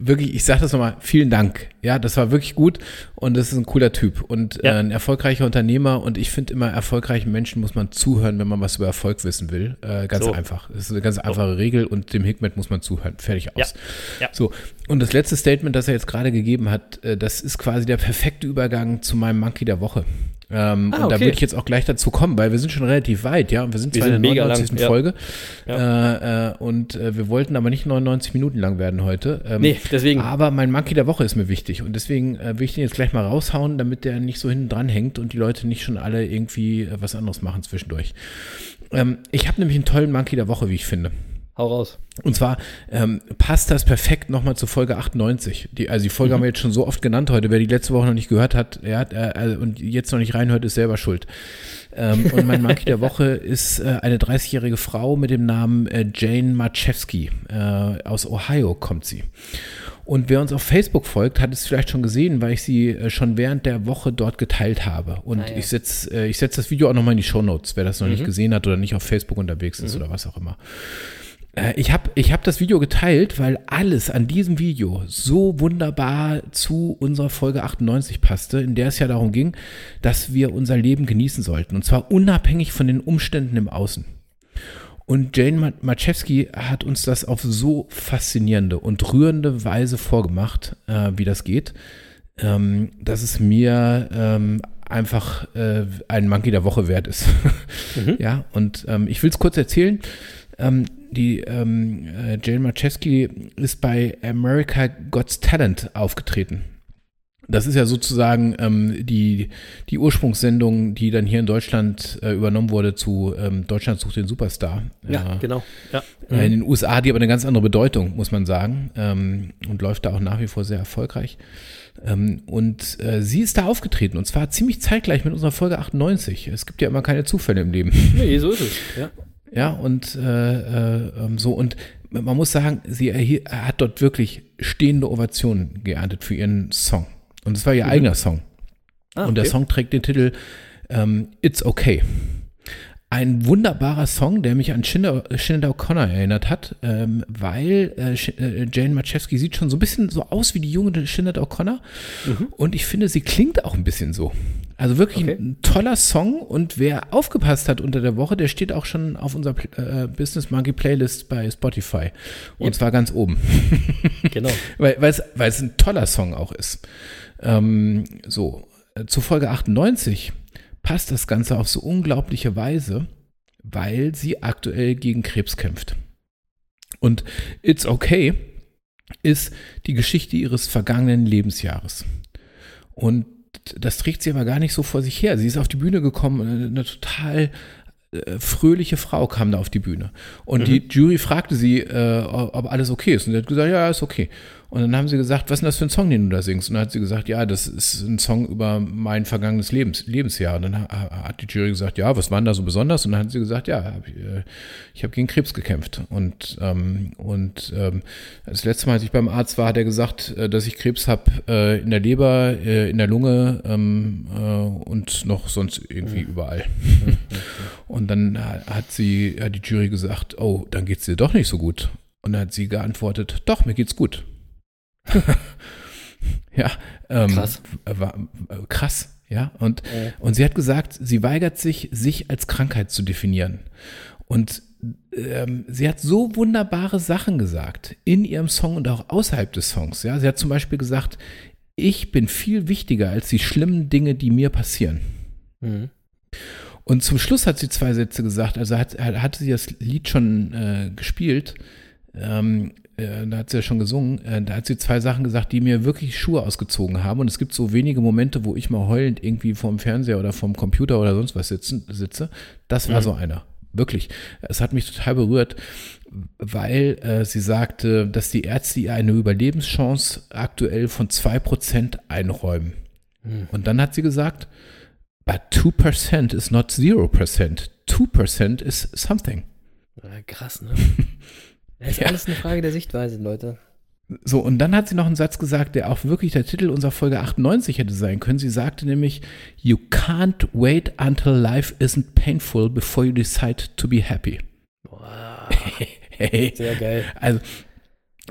wirklich, ich sage das nochmal, vielen Dank. Ja, das war wirklich gut und das ist ein cooler Typ und Ja. äh, ein erfolgreicher Unternehmer und ich finde immer, erfolgreichen Menschen muss man zuhören, wenn man was über Erfolg wissen will. Äh, ganz So. einfach. Das ist eine ganz einfache Regel und dem Hikmet muss man zuhören. Fertig aus. Ja. Ja. So, und das letzte Statement, das er jetzt gerade gegeben hat, äh, das ist quasi der perfekte Übergang zu meinem Monkey der Woche. Ähm, Ah, und da okay. würde ich jetzt auch gleich dazu kommen, weil wir sind schon relativ weit, ja, und wir sind Wir zwar in der mega lang, 99. ja. Folge äh, äh, und äh, wir wollten aber nicht 99 Minuten lang werden heute. Ähm, Nee, deswegen. Aber mein Monkey der Woche ist mir wichtig und deswegen äh, will ich den jetzt gleich mal raushauen, damit der nicht so hinten dran hängt und die Leute nicht schon alle irgendwie äh, was anderes machen zwischendurch. Ähm, ich habe nämlich einen tollen Monkey der Woche, wie ich finde. Hau raus. Und zwar ähm, passt das perfekt nochmal zur Folge 98. Die, also die Folge haben wir jetzt schon so oft genannt heute. Wer die letzte Woche noch nicht gehört hat ja, äh, äh, und jetzt noch nicht reinhört, ist selber schuld. Ähm, und mein Monkey der Woche (laughs) ist äh, eine 30-jährige Frau mit dem Namen äh, Jane Marchewski. Äh, aus Ohio kommt sie. Und wer uns auf Facebook folgt, hat es vielleicht schon gesehen, weil ich sie äh, schon während der Woche dort geteilt habe. Und Ah, ja. ich setze äh, ich setz das Video auch nochmal in die Shownotes, wer das noch nicht gesehen hat oder nicht auf Facebook unterwegs ist oder was auch immer. Äh, Ich habe ich hab das Video geteilt, weil alles an diesem Video so wunderbar zu unserer Folge 98 passte, in der es ja darum ging, dass wir unser Leben genießen sollten. Und zwar unabhängig von den Umständen im Außen. Und Jane Ma- Marczewski hat uns das auf so faszinierende und rührende Weise vorgemacht, äh, wie das geht, ähm, dass es mir ähm, einfach äh, ein Monkey der Woche wert ist. (laughs) Ja, und ähm, ich will es kurz erzählen. Die ähm, äh, Jane Marczewski ist bei America Got Talent aufgetreten. Das ist ja sozusagen ähm, die, die Ursprungssendung, die dann hier in Deutschland äh, übernommen wurde zu ähm, Deutschland sucht den Superstar. Ja, Äh, genau. Ja. äh, In den USA hat die aber eine ganz andere Bedeutung, muss man sagen, ähm, und läuft da auch nach wie vor sehr erfolgreich. Ähm, und äh, sie ist da aufgetreten und zwar ziemlich zeitgleich mit unserer Folge 98. Es gibt ja immer keine Zufälle im Leben. Nee, so ist es. Ja. Ja, und äh, äh, ähm, so, und man muss sagen, sie erhiel, hat dort wirklich stehende Ovationen geerntet für ihren Song. Und es war ihr eigener Song. Ah, Und der okay. Song trägt den Titel ähm, It's Okay. Ein wunderbarer Song, der mich an Shinda, Shinda O'Connor erinnert hat, ähm, weil äh, äh, Jane Marczewski sieht schon so ein bisschen so aus wie die junge Shinda O'Connor. Und ich finde, sie klingt auch ein bisschen so. Also wirklich Okay. ein toller Song und wer aufgepasst hat unter der Woche, der steht auch schon auf unserer Pl- äh, Business Monkey Playlist bei Spotify. Und Yep. zwar ganz oben. (laughs) Genau. weil, weil, es, weil es ein toller Song auch ist. Ähm, so, äh, zu Folge 98 passt das Ganze auf so unglaubliche Weise, weil sie aktuell gegen Krebs kämpft. Und It's Okay ist die Geschichte ihres vergangenen Lebensjahres. Und das trägt sie aber gar nicht so vor sich her. Sie ist auf die Bühne gekommen, eine, eine total äh, fröhliche Frau kam da auf die Bühne. Und die Jury fragte sie, äh, ob alles okay ist. Und sie hat gesagt, ja, ist okay. Und dann haben sie gesagt, was ist denn das für ein Song, den du da singst? Und dann hat sie gesagt, ja, das ist ein Song über mein vergangenes Lebens, Lebensjahr. Und dann ha- hat die Jury gesagt, ja, was war denn da so besonders? Und dann hat sie gesagt, ja, hab ich, äh, ich habe gegen Krebs gekämpft. Und, ähm, und ähm, das letzte Mal, als ich beim Arzt war, hat er gesagt, äh, dass ich Krebs habe äh, in der Leber, äh, in der Lunge ähm, äh, und noch sonst irgendwie überall. Und dann ha- hat sie, hat die Jury gesagt, oh, dann geht's dir doch nicht so gut. Und dann hat sie geantwortet, doch, mir geht's gut. (laughs) ja, ähm, Krass. War, äh, krass, ja. Und, Ja. und sie hat gesagt, sie weigert sich, sich als Krankheit zu definieren. Und ähm, sie hat so wunderbare Sachen gesagt in ihrem Song und auch außerhalb des Songs. Ja, sie hat zum Beispiel gesagt, ich bin viel wichtiger als die schlimmen Dinge, die mir passieren. Mhm. Und zum Schluss hat sie zwei Sätze gesagt, also hat, hat- hatte sie das Lied schon äh, gespielt, ähm, äh, da hat sie ja schon gesungen, äh, da hat sie zwei Sachen gesagt, die mir wirklich Schuhe ausgezogen haben. Und es gibt so wenige Momente, wo ich mal heulend irgendwie vorm Fernseher oder vorm Computer oder sonst was sitzen, sitze. Das war so einer. Wirklich. Es hat mich total berührt, weil äh, sie sagte, dass die Ärzte ihr eine Überlebenschance aktuell von 2% einräumen. Hm. Und dann hat sie gesagt, but 2% is not 0%. 2% is something. Ja, krass, ne? (laughs) Das ist ja. alles eine Frage der Sichtweise, Leute. So, und dann hat sie noch einen Satz gesagt, der auch wirklich der Titel unserer Folge 98 hätte sein können. Sie sagte nämlich, You can't wait until life isn't painful before you decide to be happy. Wow. (laughs) hey. Sehr geil. Also,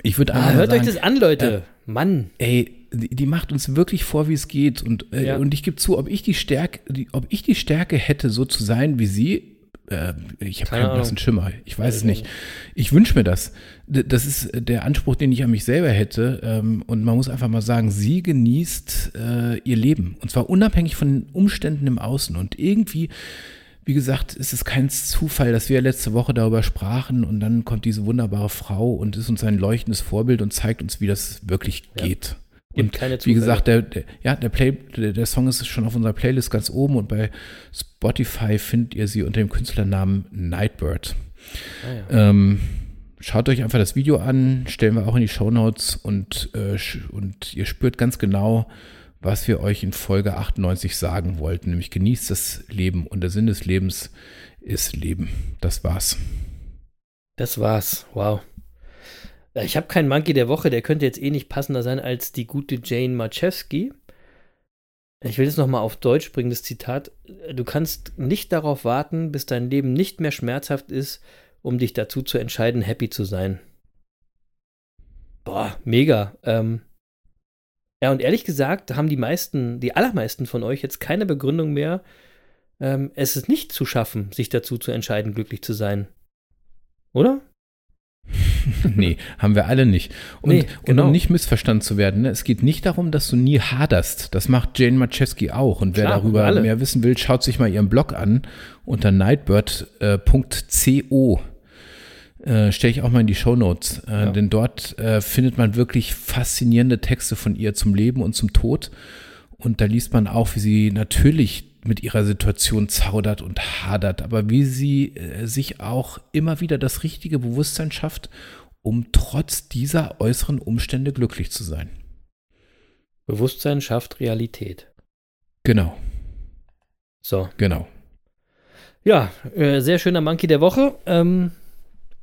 ich würde ah, Hört sagen, euch das an, Leute. Äh, Mann. Ey, die, die, macht uns wirklich vor, wie es geht. Und, äh, ja. und ich gebe zu, ob ich die Stärke, die, ob ich die Stärke hätte, so zu sein wie sie, äh, ich habe keinen blassen Schimmer. Ich weiß es nicht. Ich wünsche mir das. Das ist der Anspruch, den ich an mich selber hätte. Ähm, und man muss einfach mal sagen, sie genießt äh, ihr Leben. Und zwar unabhängig von den Umständen im Außen. Und irgendwie, wie gesagt, ist es kein Zufall, dass wir letzte Woche darüber sprachen. Und dann kommt diese wunderbare Frau und ist uns ein leuchtendes Vorbild und zeigt uns, wie das wirklich ja. geht. Gibt und keine wie gesagt, der, der, ja, der, Play, der, der, Song ist schon auf unserer Playlist ganz oben und bei Spotify findet ihr sie unter dem Künstlernamen Nightbird. Ah, ja. ähm, schaut euch einfach das Video an, stellen wir auch in die Show Notes und, äh, und ihr spürt ganz genau, was wir euch in Folge 98 sagen wollten, nämlich genießt das Leben und der Sinn des Lebens ist Leben. Das war's. Das war's. Wow. Ich habe keinen Monkey der Woche, der könnte jetzt eh nicht passender sein als die gute Jane Marchewski. Ich will jetzt nochmal auf Deutsch bringen, das Zitat. Du kannst nicht darauf warten, bis dein Leben nicht mehr schmerzhaft ist, um dich dazu zu entscheiden, happy zu sein. Boah, mega. Ähm ja, und ehrlich gesagt haben die meisten, die allermeisten von euch jetzt keine Begründung mehr, ähm, es ist nicht zu schaffen, sich dazu zu entscheiden, glücklich zu sein. Oder? (laughs) nee, haben wir alle nicht. Und, nee, genau. und um nicht missverstanden zu werden, ne, es geht nicht darum, dass du nie haderst. Das macht Jane Maczewski auch. Und wer darüber alle. mehr wissen will, schaut sich mal ihren Blog an unter nightbird.co. Äh, Stelle ich auch mal in die Show Notes. Äh, ja. Denn dort äh, findet man wirklich faszinierende Texte von ihr zum Leben und zum Tod. Und da liest man auch, wie sie natürlich mit ihrer Situation zaudert und hadert, aber wie sie äh, sich auch immer wieder das richtige Bewusstsein schafft, um trotz dieser äußeren Umstände glücklich zu sein. Bewusstsein schafft Realität. Genau. So. Genau. Ja, äh, sehr schöner Monkey der Woche. Ähm,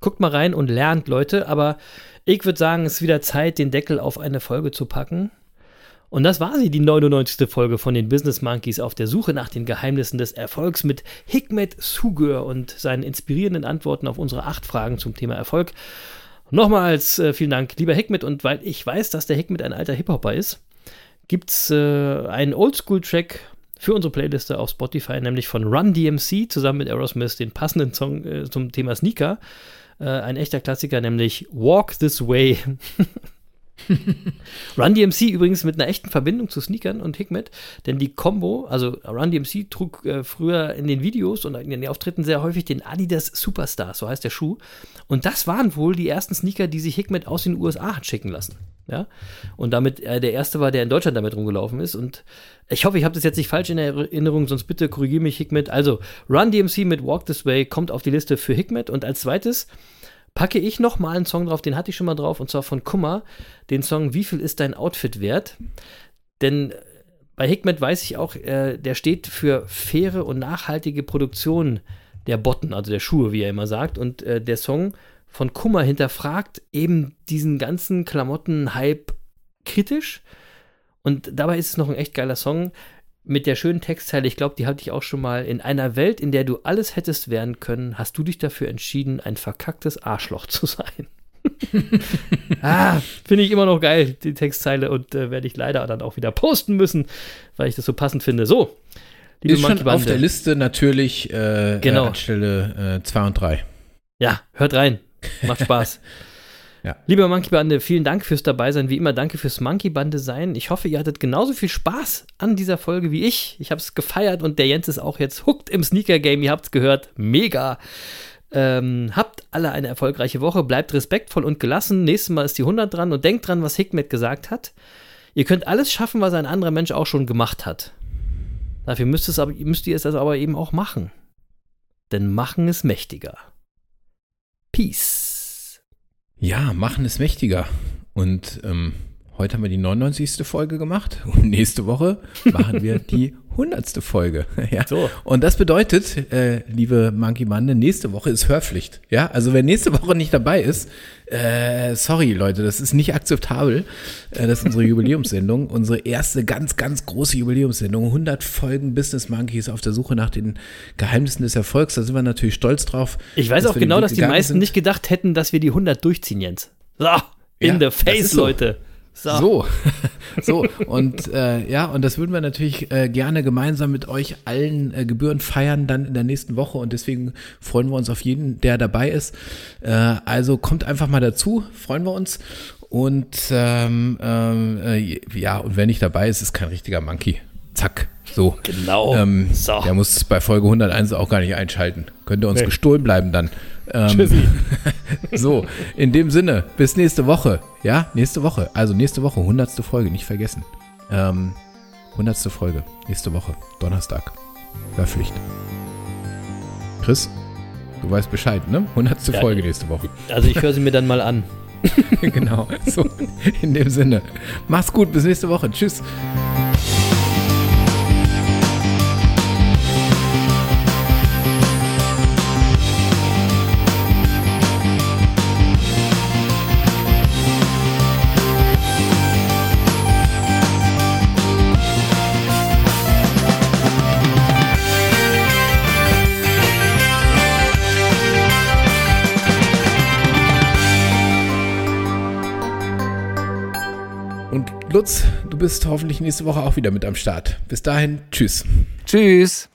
guckt mal rein und lernt, Leute. Aber ich würde sagen, es ist wieder Zeit, den Deckel auf eine Folge zu packen. Und das war sie, die 99. Folge von den Business Monkeys auf der Suche nach den Geheimnissen des Erfolgs mit Hikmet Sugur und seinen inspirierenden Antworten auf unsere acht Fragen zum Thema Erfolg. Nochmals äh, vielen Dank, lieber Hikmet. Und weil ich weiß, dass der Hikmet ein alter Hip-Hopper ist, gibt es äh, einen Oldschool-Track für unsere Playliste auf Spotify, nämlich von Run DMC zusammen mit Aerosmith, den passenden Song äh, zum Thema Sneaker. Äh, ein echter Klassiker, nämlich Walk This Way. (laughs) (laughs) Run DMC übrigens mit einer echten Verbindung zu Sneakern und Hikmet, denn die Combo, also Run DMC trug äh, früher in den Videos und in den Auftritten sehr häufig den Adidas Superstar, so heißt der Schuh. Und das waren wohl die ersten Sneaker, die sich Hikmet aus den USA hat schicken lassen. Ja? Und damit er der erste war, der in Deutschland damit rumgelaufen ist. Und ich hoffe, ich habe das jetzt nicht falsch in Erinnerung, sonst bitte korrigiere mich, Hikmet. Also, Run DMC mit Walk This Way kommt auf die Liste für Hikmet. Und als zweites packe ich noch mal einen Song drauf, den hatte ich schon mal drauf, und zwar von Kummer, den Song Wie viel ist dein Outfit wert? Denn bei Hikmet weiß ich auch, äh, der steht für faire und nachhaltige Produktion der Botten, also der Schuhe, wie er immer sagt. Und äh, der Song von Kummer hinterfragt eben diesen ganzen Klamotten-Hype kritisch. Und dabei ist es noch ein echt geiler Song mit der schönen Textzeile, ich glaube, die hatte ich auch schon mal. In einer Welt, in der du alles hättest werden können, hast du dich dafür entschieden, ein verkacktes Arschloch zu sein. (laughs) ah, finde ich immer noch geil, die Textzeile, und äh, werde ich leider dann auch wieder posten müssen, weil ich das so passend finde. So, liebe Ist schon auf der Liste natürlich äh, genau. äh, Stelle 2 und 3. Ja, hört rein. Macht (laughs) Spaß. Ja. Liebe Monkey Bande, vielen Dank fürs Dabeisein. Wie immer, danke fürs Monkey Bande sein. Ich hoffe, ihr hattet genauso viel Spaß an dieser Folge wie ich. Ich habe es gefeiert und der Jens ist auch jetzt hooked im Sneaker Game. Ihr habt es gehört. Mega. Ähm, habt alle eine erfolgreiche Woche. Bleibt respektvoll und gelassen. Nächstes Mal ist die 100 dran und denkt dran, was Hikmet gesagt hat. Ihr könnt alles schaffen, was ein anderer Mensch auch schon gemacht hat. Dafür müsst, es müsst ihr es also aber eben auch machen. denn machen ist mächtiger. Peace. Ja, machen ist mächtiger. Und ähm, heute haben wir die 99. Folge gemacht und nächste Woche machen wir die 100. Folge. (laughs) ja. So. Und das bedeutet, äh, liebe Monkey Bande, nächste Woche ist Hörpflicht. Ja, also wer nächste Woche nicht dabei ist, äh, sorry Leute, das ist nicht akzeptabel. Äh, das ist unsere (laughs) Jubiläumssendung, unsere erste ganz, ganz große Jubiläumssendung. 100 Folgen Business Monkeys auf der Suche nach den Geheimnissen des Erfolgs. Da sind wir natürlich stolz drauf. Ich weiß auch genau, dass die meisten sind. nicht gedacht hätten, dass wir die 100 durchziehen, Jens. So, in Ja, the face, so. Leute. So. So, (laughs) so und äh, ja, und das würden wir natürlich äh, gerne gemeinsam mit euch allen äh, Gebühren feiern dann in der nächsten Woche und deswegen freuen wir uns auf jeden, der dabei ist. Äh, also kommt einfach mal dazu, freuen wir uns und ähm, ähm, äh, ja, und wer nicht dabei ist, ist kein richtiger Monkey. Zack, so. Genau. Ähm, So. Der muss bei Folge 101 auch gar nicht einschalten. Könnte uns Nee. gestohlen bleiben dann. Ähm, Tschüssi. (laughs) so, in dem Sinne, bis nächste Woche. Ja, nächste Woche. Also nächste Woche, 100. Folge, nicht vergessen. Ähm, 100. Folge, nächste Woche, Donnerstag. Hörpflicht. Chris, du weißt Bescheid, ne? 100. Ja. Folge nächste Woche. Also ich höre sie mir dann mal an. (laughs) genau. So, in dem Sinne. Mach's gut, bis nächste Woche. Tschüss. Lutz, du bist hoffentlich nächste Woche auch wieder mit am Start. Bis dahin, tschüss. Tschüss.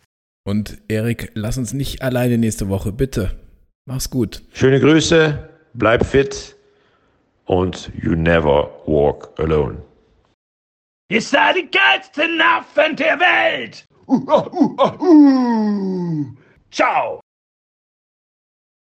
Und Erik, lass uns nicht alleine nächste Woche, bitte. Mach's gut. Schöne Grüße, bleib fit und you never walk alone. Ihr seid die geilsten Affen der Welt! Ciao!